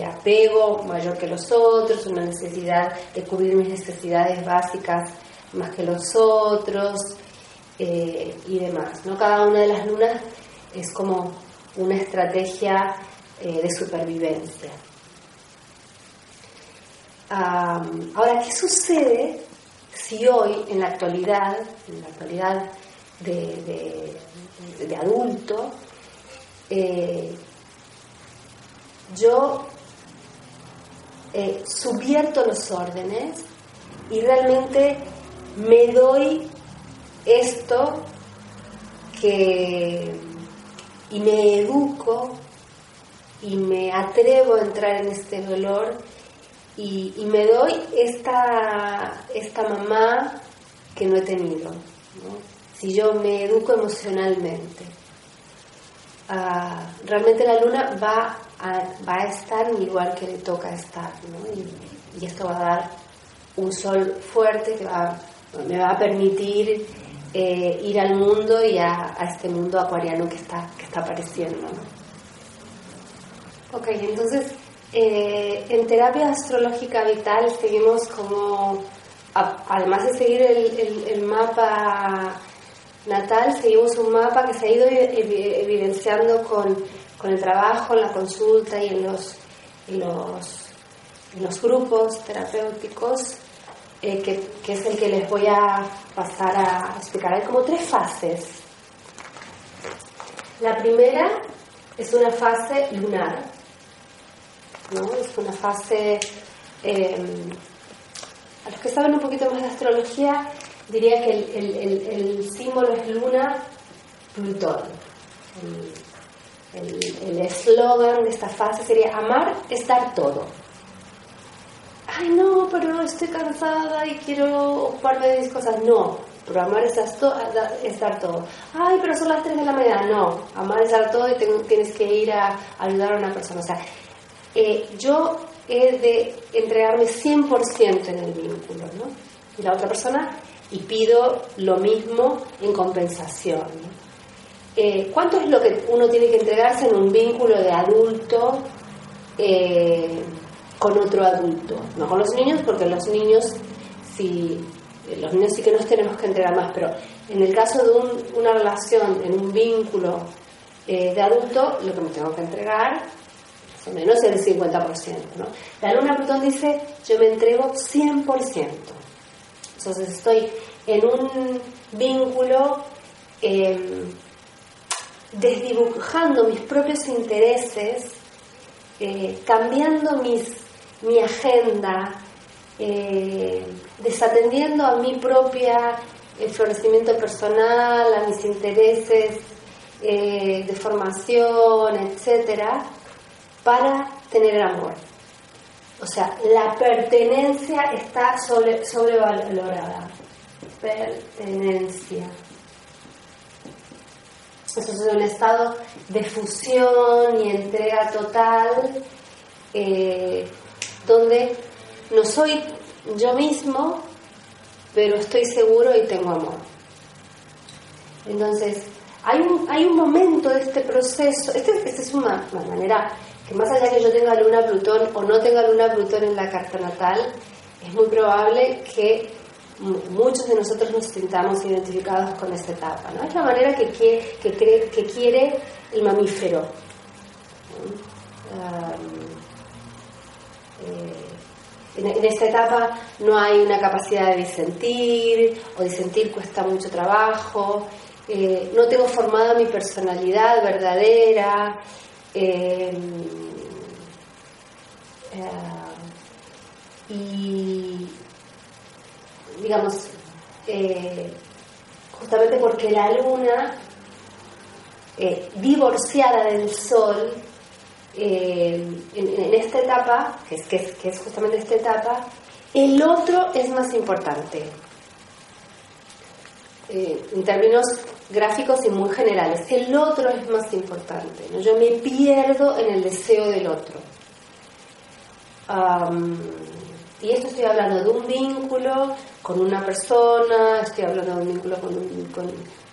apego mayor que los otros, una necesidad de cubrir mis necesidades básicas más que los otros eh, y demás, ¿no? Cada una de las lunas es como una estrategia eh, de supervivencia. ahora, ¿qué sucede si hoy, en la actualidad, en la actualidad de, adulto, eh, yo eh, subierto los órdenes y realmente me doy esto que y me educo y me atrevo a entrar en este dolor y, me doy esta, esta mamá que no he tenido, si yo me educo emocionalmente. Ah, realmente la luna va a, va a estar lugar que le toca estar, y, esto va a dar un sol fuerte que va, me va a permitir eh, ir al mundo y a, este mundo acuariano que está, que está apareciendo. Ok, entonces eh, en terapia astrológica vital seguimos como, además de seguir el, mapa natal, seguimos un mapa que se ha ido evidenciando con, el trabajo, en la consulta y en los, los, los grupos terapéuticos, eh, que, es el que les voy a pasar a explicar. Hay como tres fases. La primera es una fase lunar, es una fase... Em, a los que saben un poquito más de astrología, diría que el, símbolo es Luna, Plutón. El eslogan de esta fase sería amar es dar todo. Ay, no, pero estoy cansada y quiero ocuparme de mis cosas. No, Pero amar es, dar todo. Ay, pero son las 3 de la mañana. No, amar es dar todo y tienes que ir a ayudar a una persona. O sea, eh, yo he de entregarme 100% en el vínculo, ¿no? Y la otra persona, y pido lo mismo en compensación, eh, ¿Cuánto es lo que uno tiene que entregarse en un vínculo de adulto eh, con otro adulto? No con los niños, porque los niños, si, los niños sí que nos tenemos que entregar más, pero en el caso de una relación, en un vínculo eh, de adulto, lo que me tengo que entregar más o menos el 50%. ¿no? La luna Plutón dice, yo me entrego 100%. Entonces estoy en un vínculo em, desdibujando mis propios intereses, eh, cambiando mis, mi agenda, eh, desatendiendo a mi propia el florecimiento personal, a mis intereses eh, de formación, etcétera, para tener el amor. O sea, la pertenencia está sobre, sobrevalorada. Pertenencia. Eso es un estado de fusión y entrega total, eh, donde no soy yo mismo, pero estoy seguro y tengo amor. Entonces, hay un, hay un momento de este proceso, esta este es una, manera que más allá que yo tenga luna Plutón o no tenga luna Plutón en la carta natal, es muy probable que muchos de nosotros nos sintamos identificados con esta etapa. ¿no? Es la manera que quiere, que, que quiere el mamífero. Eh, en, esta etapa no hay una capacidad de disentir, o disentir cuesta mucho trabajo, eh, no tengo formada mi personalidad verdadera, eh, y digamos, eh, justamente porque la luna, eh, divorciada del sol, eh, en, esta etapa, que es, que, es, justamente esta etapa, el otro es más importante. en términos gráficos y muy generales, el otro es más importante. Yo me pierdo en el deseo del otro. y esto estoy hablando de un vínculo con una persona, estoy hablando de un vínculo con,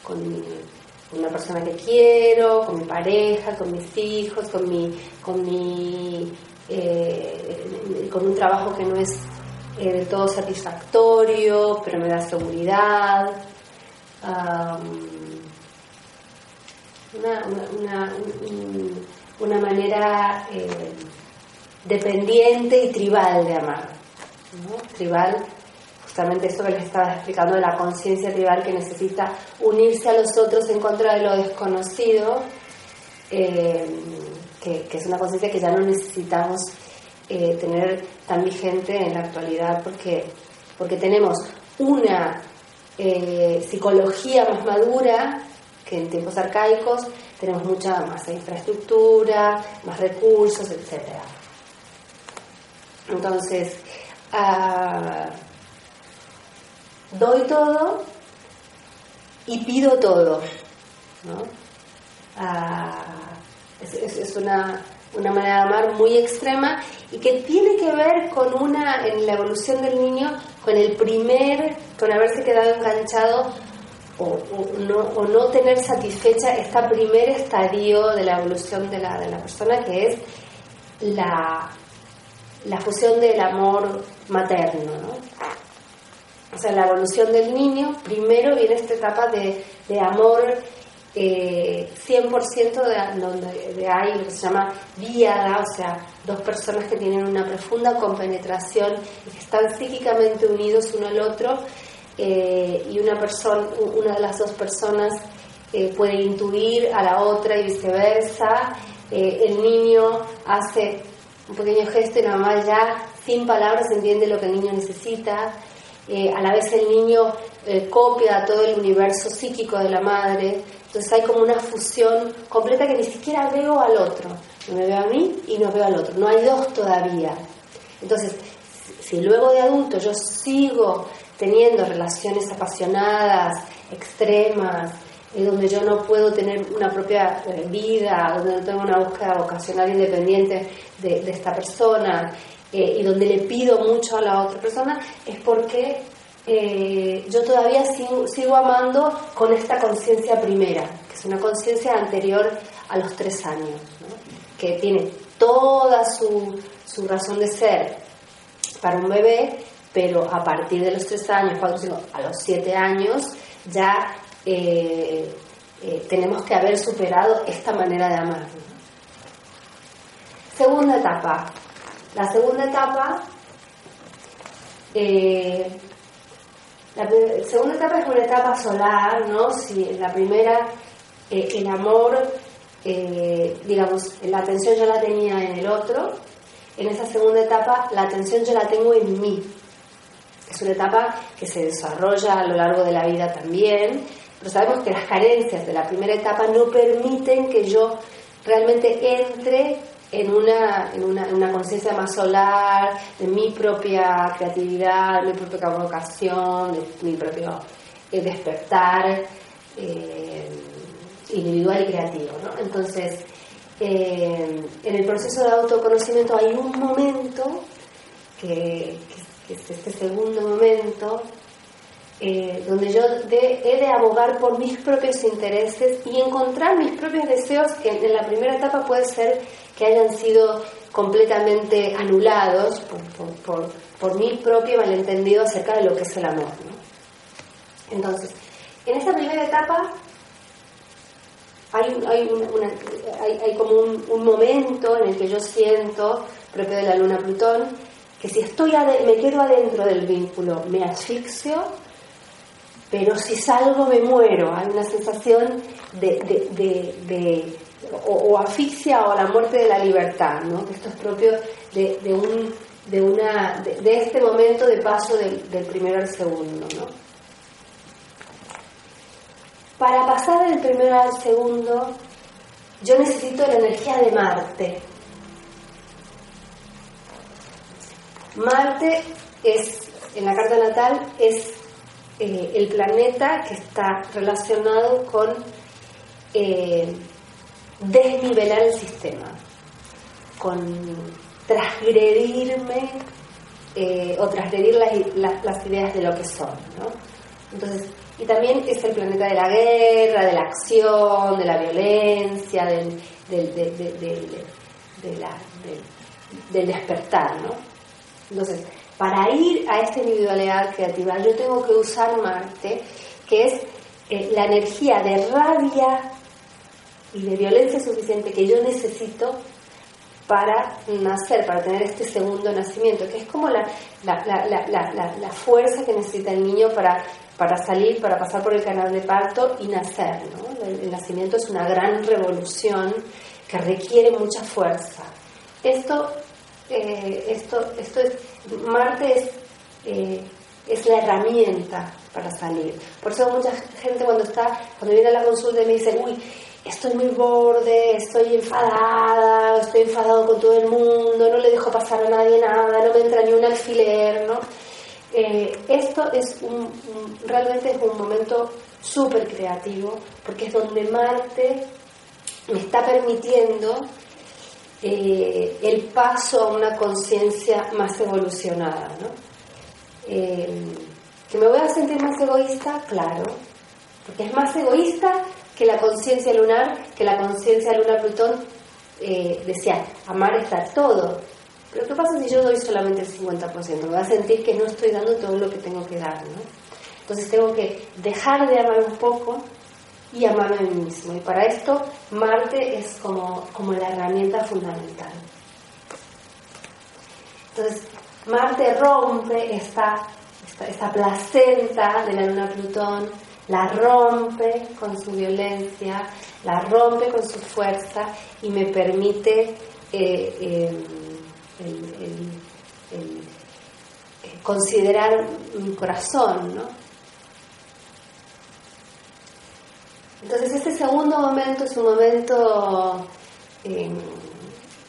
con, una persona que quiero, con mi pareja, con mis hijos, con mi, con mi, eh, con un trabajo que no es eh, del todo satisfactorio, pero me da seguridad. una, manera eh, dependiente y tribal de amar. Tribal justamente eso que les estaba explicando de la conciencia tribal que necesita unirse a los otros en contra de lo desconocido, eh, que, es una conciencia que ya no necesitamos eh, tener tan vigente en la actualidad porque, porque tenemos una eh, psicología más madura que en tiempos arcaicos, tenemos mucha más infraestructura, más recursos, etc. Entonces, uh, doy todo y pido todo. ¿no? Ah, es, una, manera de amar muy extrema y que tiene que ver con una, en la evolución del niño, con el primer, con haberse quedado enganchado o, no, tener satisfecha este primer estadio de la evolución de la, de la persona, que es la, la fusión del amor materno. ¿no? O sea, la evolución del niño, primero viene esta etapa de, amor eh, 100% de, donde de hay lo que se llama viada, o sea, dos personas que tienen una profunda compenetración y que están psíquicamente unidos uno al otro eh, y una persona, una de las dos personas eh, puede intuir a la otra y viceversa. Eh, el niño hace un pequeño gesto y nada más ya sin palabras entiende lo que el niño necesita. Eh, a la vez el niño eh, copia todo el universo psíquico de la madre, entonces hay como una fusión completa que ni siquiera veo al otro, no me veo a mí y no veo al otro, no hay dos todavía. Entonces, si luego de adulto yo sigo teniendo relaciones apasionadas, extremas, donde yo no puedo tener una propia eh, vida, donde no tengo una búsqueda vocacional independiente de, esta persona eh, y donde le pido mucho a la otra persona, es porque eh, yo todavía sigo, amando con esta conciencia primera, que es una conciencia anterior a los tres años, que tiene toda su, su razón de ser para un bebé, pero a partir de los tres años, cuando a los siete años, ya eh, tenemos que haber superado esta manera de amar. Segunda etapa. La segunda etapa, eh, la segunda etapa es una etapa solar, ¿no? Si en la primera el amor, digamos, la atención yo la tenía en el otro, en esa segunda etapa la atención yo la tengo en mí. Es una etapa que se desarrolla a lo largo de la vida también, pero sabemos que las carencias de la primera etapa no permiten que yo realmente entre en una, en una, conciencia más solar, de mi propia creatividad, mi propia vocación, de mi propio eh, despertar eh, individual y creativo. Entonces, eh, en el proceso de autoconocimiento hay un momento, que, que es este segundo momento, eh, donde yo he de abogar por mis propios intereses y encontrar mis propios deseos que en la primera etapa puede ser que hayan sido completamente anulados por, mi propio malentendido acerca de lo que es el amor. Entonces, en esa primera etapa hay, hay, como un, un, momento en el que yo siento, propio de la luna Plutón, que si estoy me quedo adentro del vínculo, me asfixio pero si salgo me muero, hay una sensación de, o, asfixia o la muerte de la libertad, ¿no? Esto es propio de, un, de, una, de, este momento de paso del, primero al segundo, ¿no? Para pasar del primero al segundo, yo necesito la energía de Marte. Marte es, en la carta natal, es eh, el planeta que está relacionado con eh, desnivelar el sistema, con transgredirme eh, o transgredir las, ideas de lo que son. Entonces, y también es el planeta de la guerra, de la acción, de la violencia, del, del despertar. ¿no? Entonces, para ir a esta individualidad creativa, yo tengo que usar Marte, que es eh, la energía de rabia y de violencia suficiente que yo necesito para nacer, para tener este segundo nacimiento, que es como la, la, fuerza que necesita el niño para, para salir, para pasar por el canal de parto y nacer. El, nacimiento es una gran revolución que requiere mucha fuerza. Esto, eh, esto, esto es Marte es, eh, es la herramienta para salir. Por eso mucha gente cuando está, cuando viene a la consulta me dice, uy, estoy muy borde, estoy enfadada, estoy enfadado con todo el mundo, no le dejo pasar a nadie nada, no me entra ni un alfiler, ¿no? Eh, esto es un, realmente es un momento súper creativo porque es donde Marte me está permitiendo eh, el paso a una conciencia más evolucionada. ¿no? Eh, ¿Que me voy a sentir más egoísta? Claro, porque es más egoísta que la conciencia lunar, que la conciencia lunar-Plutón eh, decía, amar está todo. Pero ¿qué pasa si yo doy solamente el 50%? Me voy a sentir que no estoy dando todo lo que tengo que dar. ¿no? Entonces tengo que dejar de amar un poco y amarme a mí mismo. Y para esto Marte es como, como la herramienta fundamental. Entonces, Marte rompe esta, esta, placenta de la luna Plutón, la rompe con su violencia, la rompe con su fuerza y me permite eh, em, considerar mi corazón, ¿no? Entonces este segundo momento es un momento eh,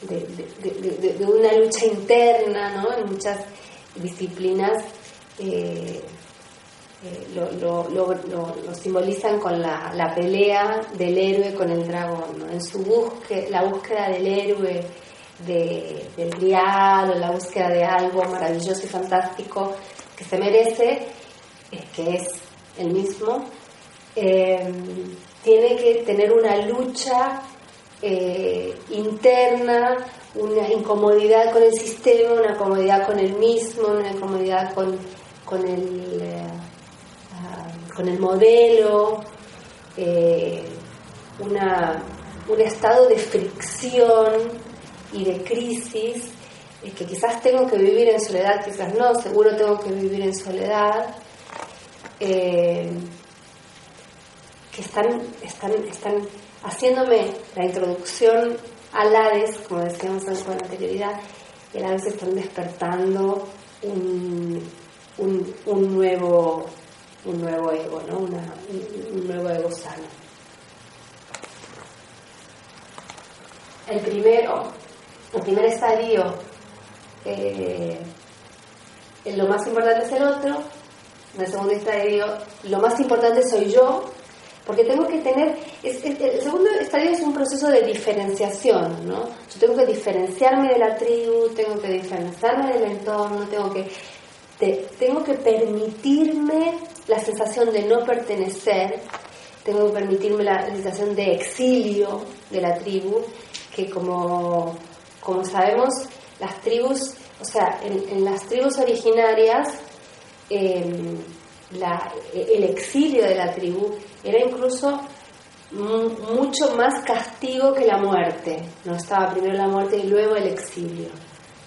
de, una lucha interna, ¿no? En muchas disciplinas eh, eh, lo, simbolizan con la, pelea del héroe con el dragón, en su búsqueda, la búsqueda del héroe, de, del diablo, la búsqueda de algo maravilloso y fantástico que se merece, que es el mismo, eh, tiene que tener una lucha eh, interna, una incomodidad con el sistema, una comodidad con el mismo, una incomodidad con, con, el, eh, ah, con el modelo, una, un estado de fricción y de crisis que quizás tengo que vivir en soledad, quizás no, seguro tengo que vivir en soledad, eh, que están, están, están haciéndome la introducción al Hades, como decíamos con anterioridad, y la vez están despertando un, un, nuevo, un nuevo ego, ¿no? un, nuevo ego sano. El primero, el primer estadio eh, lo más importante es el otro, en el segundo estadio lo más importante soy yo, porque tengo que tener, el segundo estadio es un proceso de diferenciación, ¿no? Yo tengo que diferenciarme de la tribu, tengo que diferenciarme del entorno, tengo que, tengo que permitirme la sensación de no pertenecer, tengo que permitirme la sensación de exilio de la tribu, que como, como sabemos, las tribus, o sea, en, las tribus originarias, em, el exilio de la tribu era incluso mucho más castigo que la muerte. No estaba primero la muerte y luego el exilio.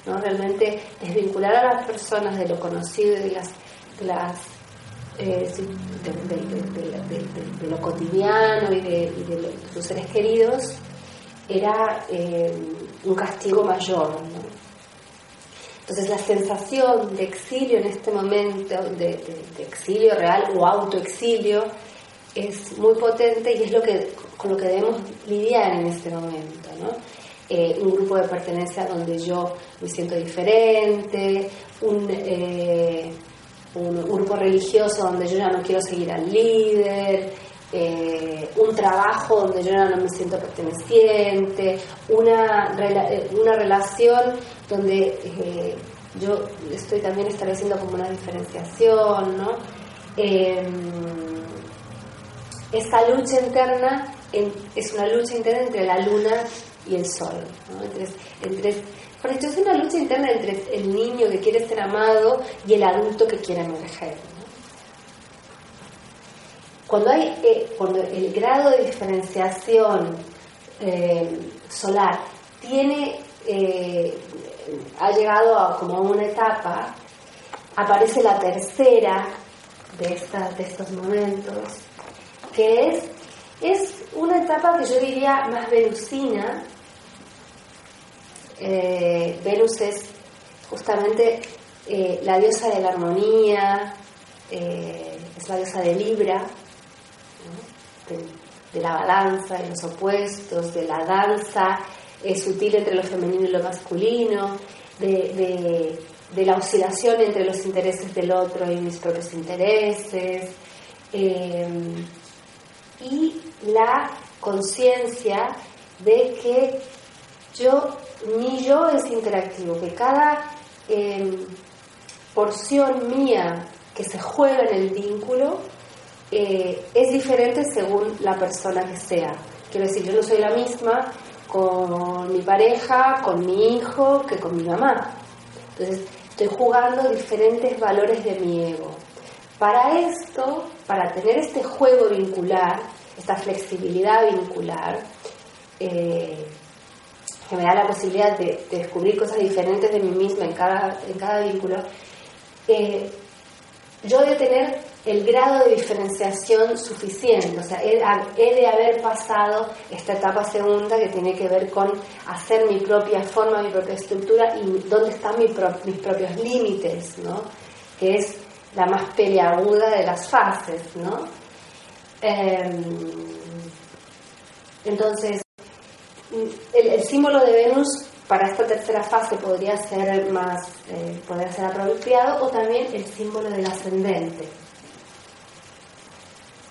¿no? Realmente desvincular a las personas de lo conocido y de las, las de, lo cotidiano y de, sus seres queridos era em, un castigo mayor. Entonces la sensación de exilio en este momento, de, exilio real o autoexilio, es muy potente y es lo que, con lo que debemos lidiar en este momento. ¿no? Eh, un grupo de pertenencia donde yo me siento diferente, un, eh, un, grupo religioso donde yo ya no quiero seguir al líder, eh, un trabajo donde yo ya no me siento perteneciente, una, una relación donde yo estoy también estableciendo como una diferenciación, ¿no? Esta lucha interna es una lucha interna entre la luna y el sol, ¿no? Entre, es una lucha interna entre el niño que quiere ser amado y el adulto que quiere emerger. Cuando, hay, eh, cuando el grado de diferenciación eh, solar tiene, eh, ha llegado a como una etapa, aparece la tercera de, de estos momentos, que es, es una etapa que yo diría más venusina. Venus es justamente la diosa de la armonía, es la diosa de Libra, de, la balanza, de los opuestos, de la danza es sutil entre lo femenino y lo masculino, de, la oscilación entre los intereses del otro y mis propios intereses, em, y la conciencia de que yo, mi yo es interactivo, que cada em, porción mía que se juega en el vínculo eh, es diferente según la persona que sea. Quiero decir, yo no soy la misma con mi pareja, con mi hijo, que con mi mamá. Entonces, estoy jugando diferentes valores de mi ego. Para esto, para tener este juego vincular, esta flexibilidad vincular, eh, que me da la posibilidad de, descubrir cosas diferentes de mí misma en cada, en cada vínculo, eh, yo de tener el grado de diferenciación suficiente, o sea, he, de haber pasado esta etapa segunda que tiene que ver con hacer mi propia forma, mi propia estructura y dónde están mis propios límites, ¿no? que es la más peleaguda de las fases. ¿no? Em, entonces, el, símbolo de Venus para esta tercera fase podría ser más, eh, podría ser apropiado, o también el símbolo del ascendente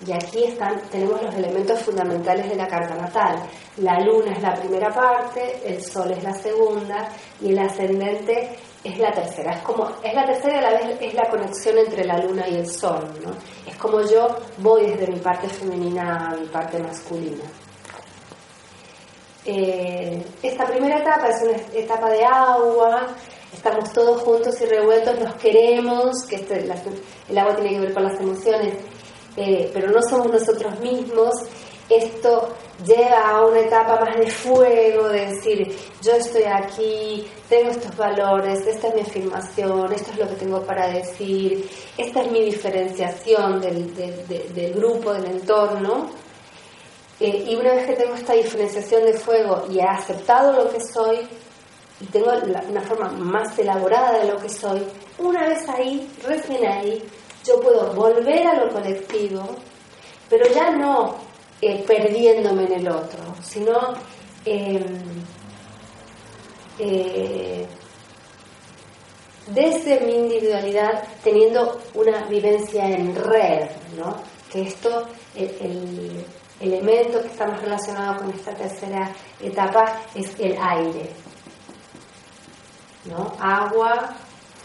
Y aquí están, tenemos los elementos fundamentales de la carta natal. La luna es la primera parte, el sol es la segunda y el ascendente es la tercera. Es como es la tercera y a la vez es la conexión entre la luna y el sol. ¿no? Es como yo voy desde mi parte femenina a mi parte masculina. Eh, esta primera etapa es una etapa de agua, estamos todos juntos y revueltos, nos queremos, que este, el agua tiene que ver con las emociones, eh, pero no somos nosotros mismos. Esto lleva a una etapa más de fuego, de decir, yo estoy aquí, tengo estos valores, esta es mi afirmación, esto es lo que tengo para decir, esta es mi diferenciación del, del grupo, del entorno. Eh, y una vez que tengo esta diferenciación de fuego y he aceptado lo que soy, y tengo una forma más elaborada de lo que soy, una vez ahí, recién ahí, yo puedo volver a lo colectivo, pero ya no eh, perdiéndome en el otro, sino em, eh, desde mi individualidad teniendo una vivencia en red, ¿no? que esto, el elemento que está más relacionado con esta tercera etapa es el aire. ¿no? Agua,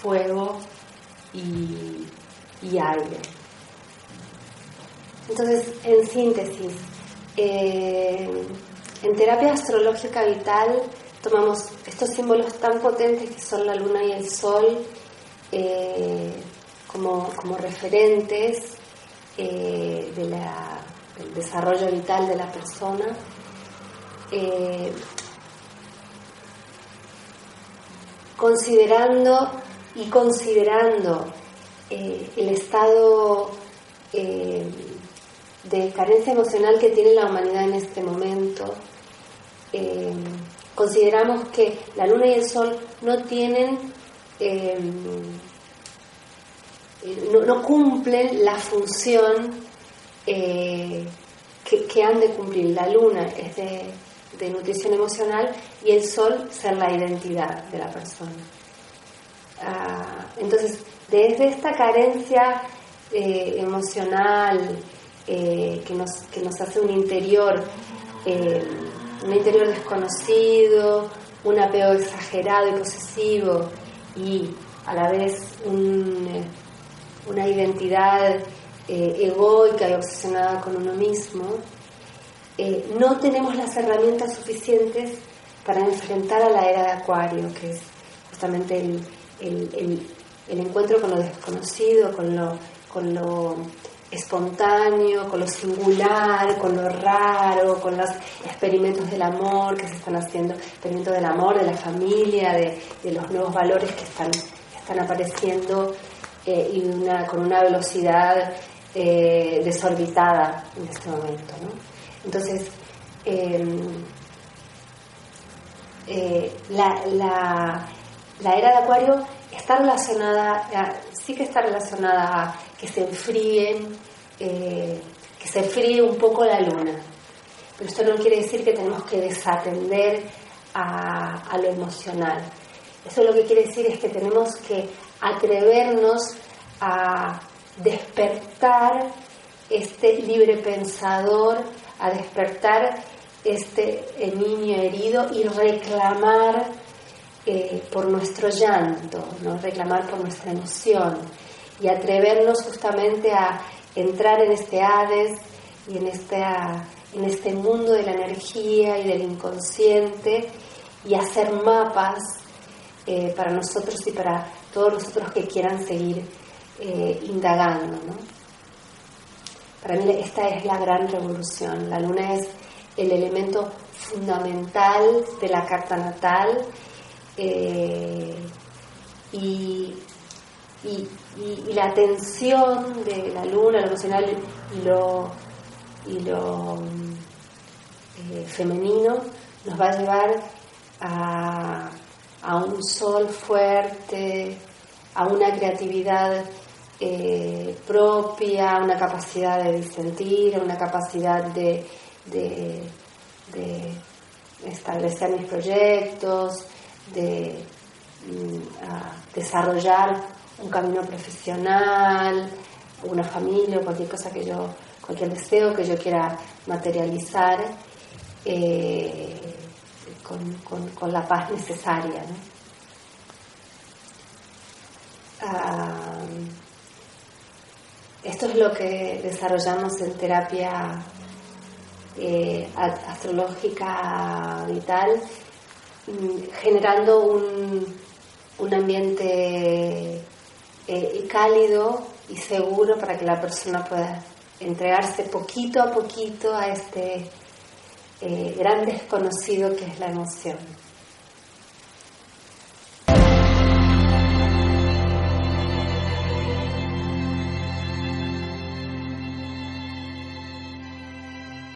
fuego y, aire. Entonces, en síntesis, eh, en terapia astrológica vital tomamos estos símbolos tan potentes que son la luna y el sol eh, como, referentes eh, de la el desarrollo vital de la persona. Considerando y considerando el estado de carencia emocional que tiene la humanidad en este momento, consideramos que la luna y el sol no tienen, no cumplen la función eh, que, han de cumplir. La luna es de, nutrición emocional y el sol ser la identidad de la persona. Ah, entonces, desde esta carencia eh, emocional eh, que, nos, que nos hace un interior, un interior desconocido, un apego exagerado y posesivo y a la vez una identidad eh, egoica y obsesionada con uno mismo, eh, no tenemos las herramientas suficientes para enfrentar a la era de Acuario, que es justamente el, encuentro con lo desconocido, con lo, con lo espontáneo, con lo singular, con lo raro, con los experimentos del amor que se están haciendo, experimentos del amor, de la familia, de, los nuevos valores que están, están apareciendo eh, y con una velocidad eh, desorbitada en este momento. Entonces, em, eh, la, era de Acuario está relacionada, sí que está relacionada a que se enfríen, eh, que se fríe un poco la luna. Pero esto no quiere decir que tenemos que desatender a, lo emocional. Eso lo que quiere decir es que tenemos que atrevernos a despertar este libre pensador, a despertar este niño herido y reclamar eh, por nuestro llanto, ¿no? reclamar por nuestra emoción y atrevernos justamente a entrar en este Hades y en, en este mundo de la energía y del inconsciente y hacer mapas eh, para nosotros y para todos los otros que quieran seguir eh, indagando. ¿no? Para mí esta es la gran revolución. La luna es el elemento fundamental de la carta natal eh, y, la atención de la luna, lo emocional y lo, y lo eh, femenino nos va a llevar a, a un sol fuerte, a una creatividad eh, propia, una capacidad de disentir, una capacidad de, establecer mis proyectos, de mm, desarrollar un camino profesional, una familia cualquier cosa que yo, cualquier deseo que yo quiera materializar eh, con, la paz necesaria. Ah, esto es lo que desarrollamos en terapia eh, astrológica vital, mm, generando un, un ambiente eh, cálido y seguro para que la persona pueda entregarse poquito a poquito a este eh, gran desconocido que es la emoción.